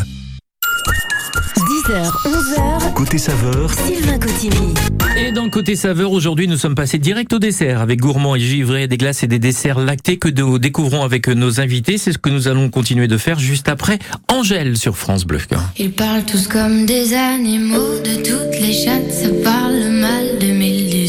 [SPEAKER 8] 10h, 11h.
[SPEAKER 9] Côté saveur.
[SPEAKER 8] Sylvain Cotigny.
[SPEAKER 3] Et dans le côté saveur, aujourd'hui, nous sommes passés direct au dessert avec gourmand et givré, des glaces et des desserts lactés que nous découvrons avec nos invités. C'est ce que nous allons continuer de faire juste après Angèle sur France Bleu.
[SPEAKER 22] Ils parlent tous comme des animaux, de toutes les chattes, ça parle mal.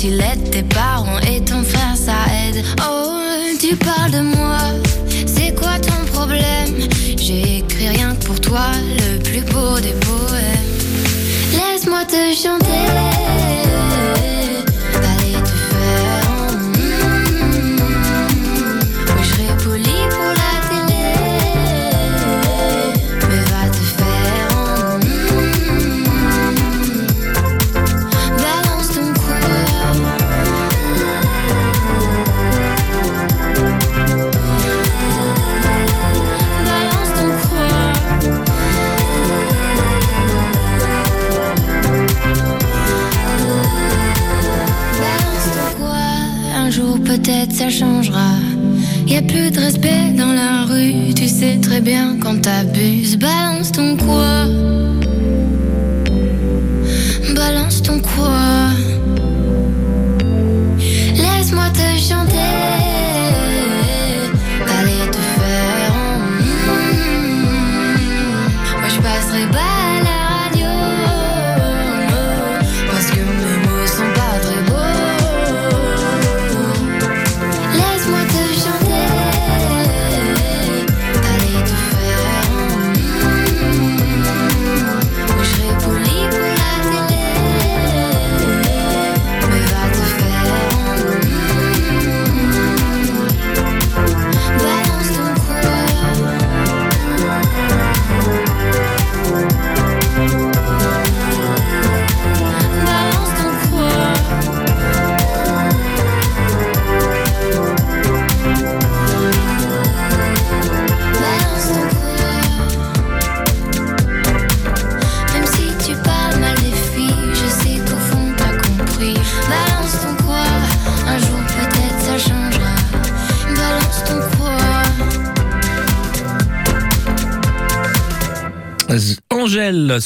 [SPEAKER 22] si laide. Tes parents et ton frère, ça aide. Oh, tu parles de moi. Toi, le plus beau des poèmes. Laisse-moi te chanter.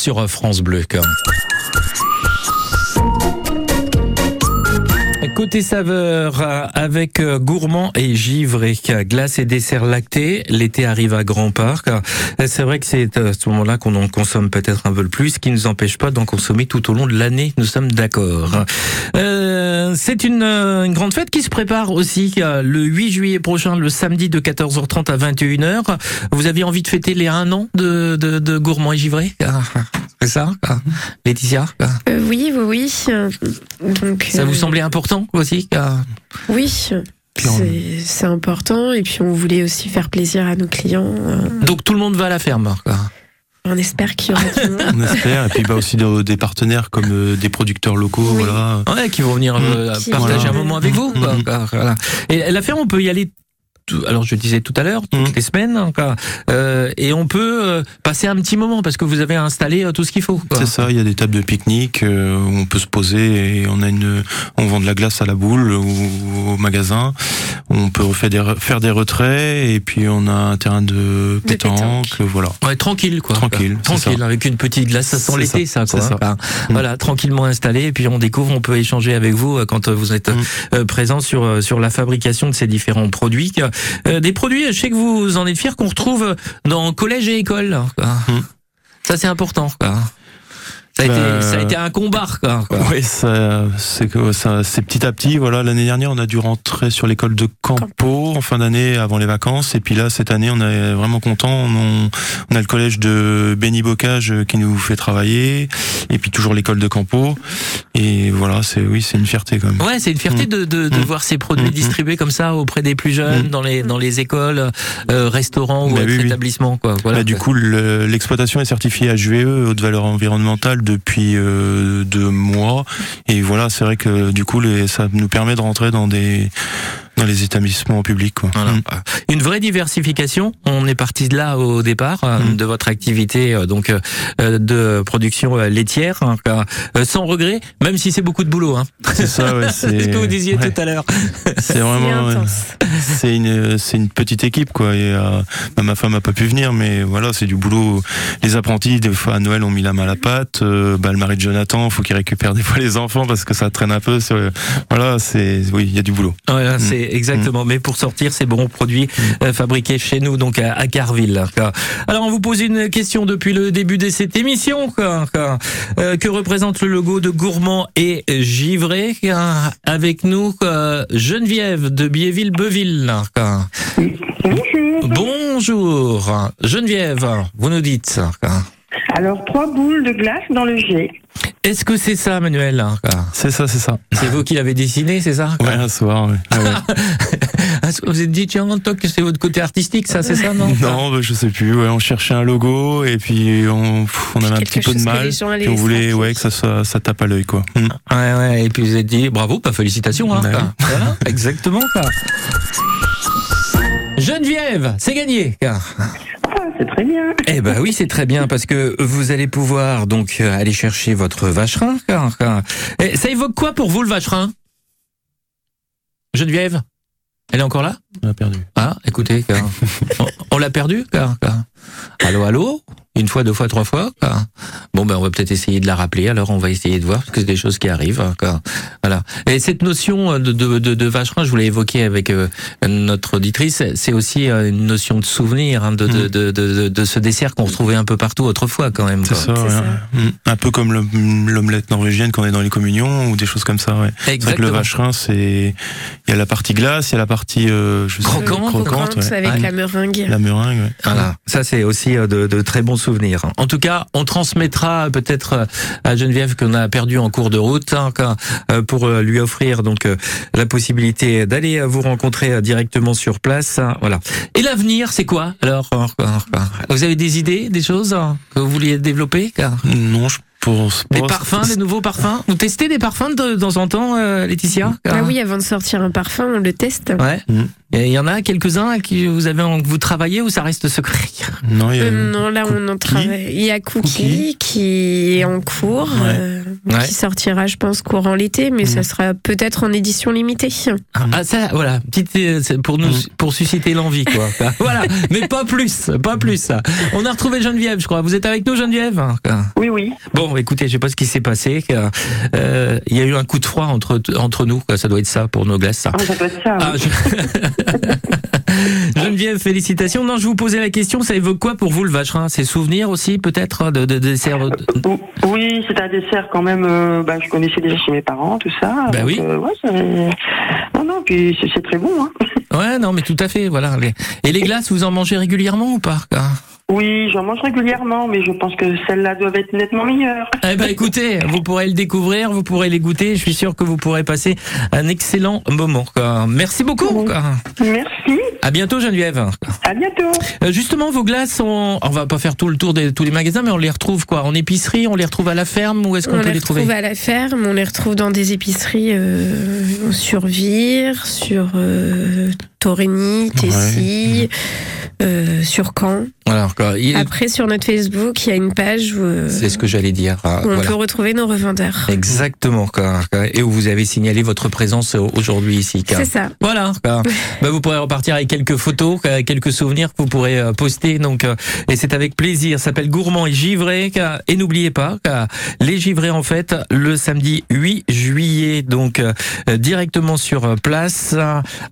[SPEAKER 3] Sur France Bleu. Côté saveur, euh, avec euh, gourmand et givré, glace et dessert lacté, l'été arrive à grands pas. Euh, C'est vrai que c'est à ce moment-là qu'on en consomme peut-être un peu le plus, ce qui ne nous empêche pas d'en consommer tout au long de l'année, nous sommes d'accord. Euh, c'est une, euh, une grande fête qui se prépare aussi euh, le 8 juillet prochain, le samedi de 14h30 à 21h. Vous aviez envie de fêter les un an de, de, de gourmand et givré? Ah, C'est ça. Laetitia?
[SPEAKER 5] Euh, oui, oui, oui. Euh, Donc,
[SPEAKER 3] Ça
[SPEAKER 5] euh,
[SPEAKER 3] vous semblait important? Aussi ah.
[SPEAKER 5] Oui, c'est important. Et puis, on voulait aussi faire plaisir à nos clients.
[SPEAKER 3] Donc tout le monde va à la ferme. quoi.
[SPEAKER 5] On espère qu'il y aura du monde.
[SPEAKER 6] On espère. Et puis bah, aussi des, des partenaires comme euh, des producteurs locaux. Voilà.
[SPEAKER 3] Ouais, qui vont venir euh,
[SPEAKER 5] Qui
[SPEAKER 3] partager
[SPEAKER 5] vont-
[SPEAKER 3] un moment avec vous. quoi.
[SPEAKER 6] Mhm.
[SPEAKER 3] Voilà. Et la ferme, on peut y aller. Tout- Alors je disais tout à l'heure, toutes les semaines, hein, quoi. Euh, et on peut euh, passer un petit moment parce que vous avez installé euh, tout ce qu'il faut. quoi.
[SPEAKER 6] C'est ça, il y a des tables de pique-nique euh, où on peut se poser et on a une, on vend de la glace à la boule ou au magasin. On peut faire des, re- faire des retraits et puis on a un terrain de pétanque, voilà.
[SPEAKER 3] Ouais, tranquille quoi.
[SPEAKER 6] Tranquille,
[SPEAKER 3] Tranquille,
[SPEAKER 6] ça.
[SPEAKER 3] avec une petite glace, ça sent l'été
[SPEAKER 6] ça,
[SPEAKER 3] ça, quoi.
[SPEAKER 6] ça.
[SPEAKER 3] Enfin, Voilà, tranquillement installé et puis on découvre, on peut échanger avec vous euh, quand vous êtes euh, présent sur euh, sur la fabrication de ces différents produits. Euh, des produits, je sais que vous en êtes fiers qu'on retrouve dans collège et école. quoi. Ça c'est important. Quoi. Ça a, été, ça a été un combat. Quoi, quoi.
[SPEAKER 6] Oui, c'est que ça, c'est petit à petit. Voilà, l'année dernière, on a dû rentrer sur l'école de Campo en fin d'année avant les vacances. Et puis là, cette année, on est vraiment content. On, on a le collège de Béni Bocage qui nous fait travailler. Et puis toujours l'école de Campo. Et voilà, c'est, oui, c'est une fierté quand même.
[SPEAKER 3] Ouais, c'est une fierté de, de, de voir ces produits distribués comme ça auprès des plus jeunes, dans les dans les écoles, euh, restaurants ou
[SPEAKER 6] Bah oui,
[SPEAKER 3] établissements. Quoi. Voilà.
[SPEAKER 6] Bah, du coup, le- l'exploitation est certifiée HVE, haute valeur environnementale, depuis euh, deux mois. Et voilà, c'est vrai que du coup, les, ça nous permet de rentrer dans des dans les établissements publics. Quoi.
[SPEAKER 3] Voilà.
[SPEAKER 6] Mm.
[SPEAKER 3] Une vraie diversification. On est parti de là au départ euh,
[SPEAKER 6] Mm.
[SPEAKER 3] de votre activité euh, donc euh, de production euh, laitière, euh, sans regret, même si c'est beaucoup de boulot. Hein.
[SPEAKER 6] C'est ça, ouais,
[SPEAKER 3] c'est ce que vous disiez
[SPEAKER 6] ouais.
[SPEAKER 3] tout à l'heure.
[SPEAKER 6] C'est vraiment, ouais. c'est une, c'est une petite équipe quoi. Et euh, bah, ma femme a pas pu venir, mais voilà, c'est du boulot. Les apprentis, des fois à Noël, ont mis la main à la pâte. Euh, bah, le mari de Jonathan, faut qu'il récupère des fois les enfants parce que ça traîne un peu. Sur, voilà, c'est, oui, il y a du boulot.
[SPEAKER 3] Ouais,
[SPEAKER 6] Mm.
[SPEAKER 3] c'est exactement. Mais pour sortir ces bons produits euh, fabriqués chez nous, donc à, à Carville. quoi. Alors, on vous pose une question depuis le début de cette émission. quoi, quoi. Euh, que représente le logo de Gourmand et Givré quoi, Avec nous, quoi, Geneviève de Biéville-Beuville. quoi. Bonjour. Geneviève, vous nous dites.
[SPEAKER 13] Alors, trois boules de glace dans le jet.
[SPEAKER 3] Est-ce que c'est ça, Manuel
[SPEAKER 6] C'est ça, c'est ça.
[SPEAKER 3] C'est vous qui l'avez dessiné, c'est ça
[SPEAKER 6] Ouais, un soir. ouais. Ah ouais.
[SPEAKER 3] Que Vous êtes dit, tiens, toc, c'est votre côté artistique, ça, c'est ça, non
[SPEAKER 6] Non, bah, je sais plus. Ouais, on cherchait un logo et puis on, pff, on avait un petit peu de mal. Puis on voulait, ouais, que ça, soit- ça tape à l'œil, quoi. Mm.
[SPEAKER 3] Ouais, ouais, et puis vous êtes dit, bravo, pas félicitations, hein.
[SPEAKER 6] Bah
[SPEAKER 3] quoi. Voilà, exactement, quoi. Geneviève, c'est gagné.
[SPEAKER 13] C'est très bien.
[SPEAKER 3] Eh ben oui, c'est très bien parce que vous allez pouvoir donc euh, aller chercher votre vacherin. Et ça évoque quoi pour vous le vacherin? Geneviève Elle est encore là?
[SPEAKER 6] On a perdu.
[SPEAKER 3] Ah, écoutez, on, on l'a perdu? Quoi, quoi. Allô, allô? Une fois, deux fois, trois fois quoi. Bon, ben on va peut-être essayer de la rappeler. Alors, on va essayer de voir parce que c'est des choses qui arrivent. hein, quoi. Voilà. Et cette notion de, de, de, de vacherin, je voulais évoquer avec euh, notre auditrice, c'est aussi euh, une notion de souvenir hein, de, de, de, de, de ce dessert qu'on retrouvait un peu partout autrefois quand même.
[SPEAKER 6] C'est
[SPEAKER 3] quoi.
[SPEAKER 6] ça, ouais. Mm. Un peu comme l'om- l'omelette norvégienne qu'on est dans les communions ou des choses comme ça, ouais. C'est vrai que le vacherin, c'est, il y a la partie glace, il y a la partie, euh, je sais-
[SPEAKER 3] Croquante.
[SPEAKER 6] croquante, ouais.
[SPEAKER 5] avec la meringue.
[SPEAKER 6] La meringue, ouais.
[SPEAKER 3] Voilà, ça c'est aussi euh, de, de très bons souvenirs. En tout cas, on transmettra peut-être euh, à Geneviève qu'on a perdu en cours de route hein, euh, pour euh, lui offrir donc la possibilité d'aller vous rencontrer directement sur place. hein, Voilà. Et l'avenir, c'est quoi alors? Vous avez des idées, des choses euh, que vous vouliez développer
[SPEAKER 6] Non, je pour,
[SPEAKER 3] Des parfums, des nouveaux parfums Vous testez des parfums de, de temps en temps, euh, Laetitia
[SPEAKER 5] Ah oui, avant de sortir un parfum, on le teste.
[SPEAKER 3] Ouais. Et il y en a quelques-uns qui vous avez que vous travaillez ou ça reste secret
[SPEAKER 6] Non, il y a
[SPEAKER 5] Euh, non, là on en travaille. Il y a Cookie, qui est en cours, euh,
[SPEAKER 3] Ouais.
[SPEAKER 5] qui sortira, je pense, courant l'été, mais ça sera peut-être en édition limitée.
[SPEAKER 3] Ah ça, voilà, petite euh, pour nous, pour susciter l'envie, quoi. voilà, mais pas plus, pas plus. On a retrouvé Geneviève, je crois. Vous êtes avec nous, Geneviève?
[SPEAKER 13] Oui, oui.
[SPEAKER 3] Bon, écoutez, je sais pas ce qui s'est passé. Euh, Il y a eu un coup de froid entre entre nous. Ça doit être ça pour nos glaces. Ça.
[SPEAKER 13] Ah, ça peut être ça.
[SPEAKER 3] Ah, je- Geneviève, félicitations. Non, je vous posais la question, ça évoque quoi pour vous le vacherin? C'est souvenirs aussi, peut-être, de, de, de dessert de-
[SPEAKER 13] Oui, c'est un dessert quand même. euh, bah, je connaissais déjà chez mes parents, tout ça.
[SPEAKER 3] Bah
[SPEAKER 13] Donc,
[SPEAKER 3] oui.
[SPEAKER 13] euh, ouais, non, non, puis c'est- très bon. Hein.
[SPEAKER 3] Ouais, non, mais tout à fait, voilà. Et les glaces, vous en mangez régulièrement ou pas quoi
[SPEAKER 13] Oui, j'en mange régulièrement, mais je pense que celles-là doivent être nettement meilleures.
[SPEAKER 3] Eh ben écoutez, vous pourrez le découvrir, vous pourrez les goûter. Je suis sûr que vous pourrez passer un excellent moment. quoi. Merci beaucoup. quoi.
[SPEAKER 13] Merci.
[SPEAKER 3] À bientôt Geneviève.
[SPEAKER 13] À bientôt.
[SPEAKER 3] Euh, justement, vos glaces, on, on va pas faire tout le tour de tous les magasins, mais on les retrouve quoi En épicerie, on les retrouve à la ferme Où est-ce qu'on
[SPEAKER 5] On
[SPEAKER 3] peut
[SPEAKER 5] les
[SPEAKER 3] les trouver
[SPEAKER 5] retrouve à la ferme, on les retrouve dans des épiceries euh, sur Vire, sur euh, Torigny, Tessy, euh, sur Caen.
[SPEAKER 3] Alors, quoi, il-
[SPEAKER 5] Après, sur notre Facebook, il y a une page où, euh,
[SPEAKER 3] c'est ce que j'allais dire. ah,
[SPEAKER 5] où on
[SPEAKER 3] voilà.
[SPEAKER 5] peut retrouver nos revendeurs.
[SPEAKER 3] Exactement, et où vous avez signalé votre présence euh, aujourd'hui ici. quoi.
[SPEAKER 5] C'est ça.
[SPEAKER 3] Voilà. quoi. Bah, vous pourrez repartir avec quelques photos, quoi, quelques souvenirs que vous pourrez euh, poster. Donc, euh, et c'est avec plaisir. Ça s'appelle Gourmand et Givré. quoi. Et n'oubliez pas, quoi, les Givrés en fait le samedi 8 juillet, donc euh, directement sur place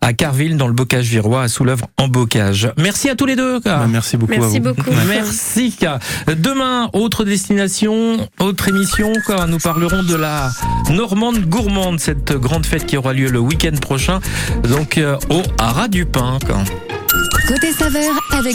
[SPEAKER 3] à Carville dans le Bocage virois à Soulèvre en Bocage. Merci à tous les deux. quoi.
[SPEAKER 6] Merci beaucoup
[SPEAKER 5] Merci beaucoup.
[SPEAKER 3] Merci. Demain, autre destination, autre émission. quoi. Nous parlerons de la Normande Gourmande, cette grande fête qui aura lieu le week-end prochain, donc euh, au Haras du Pin. quoi.
[SPEAKER 1] Côté saveur avec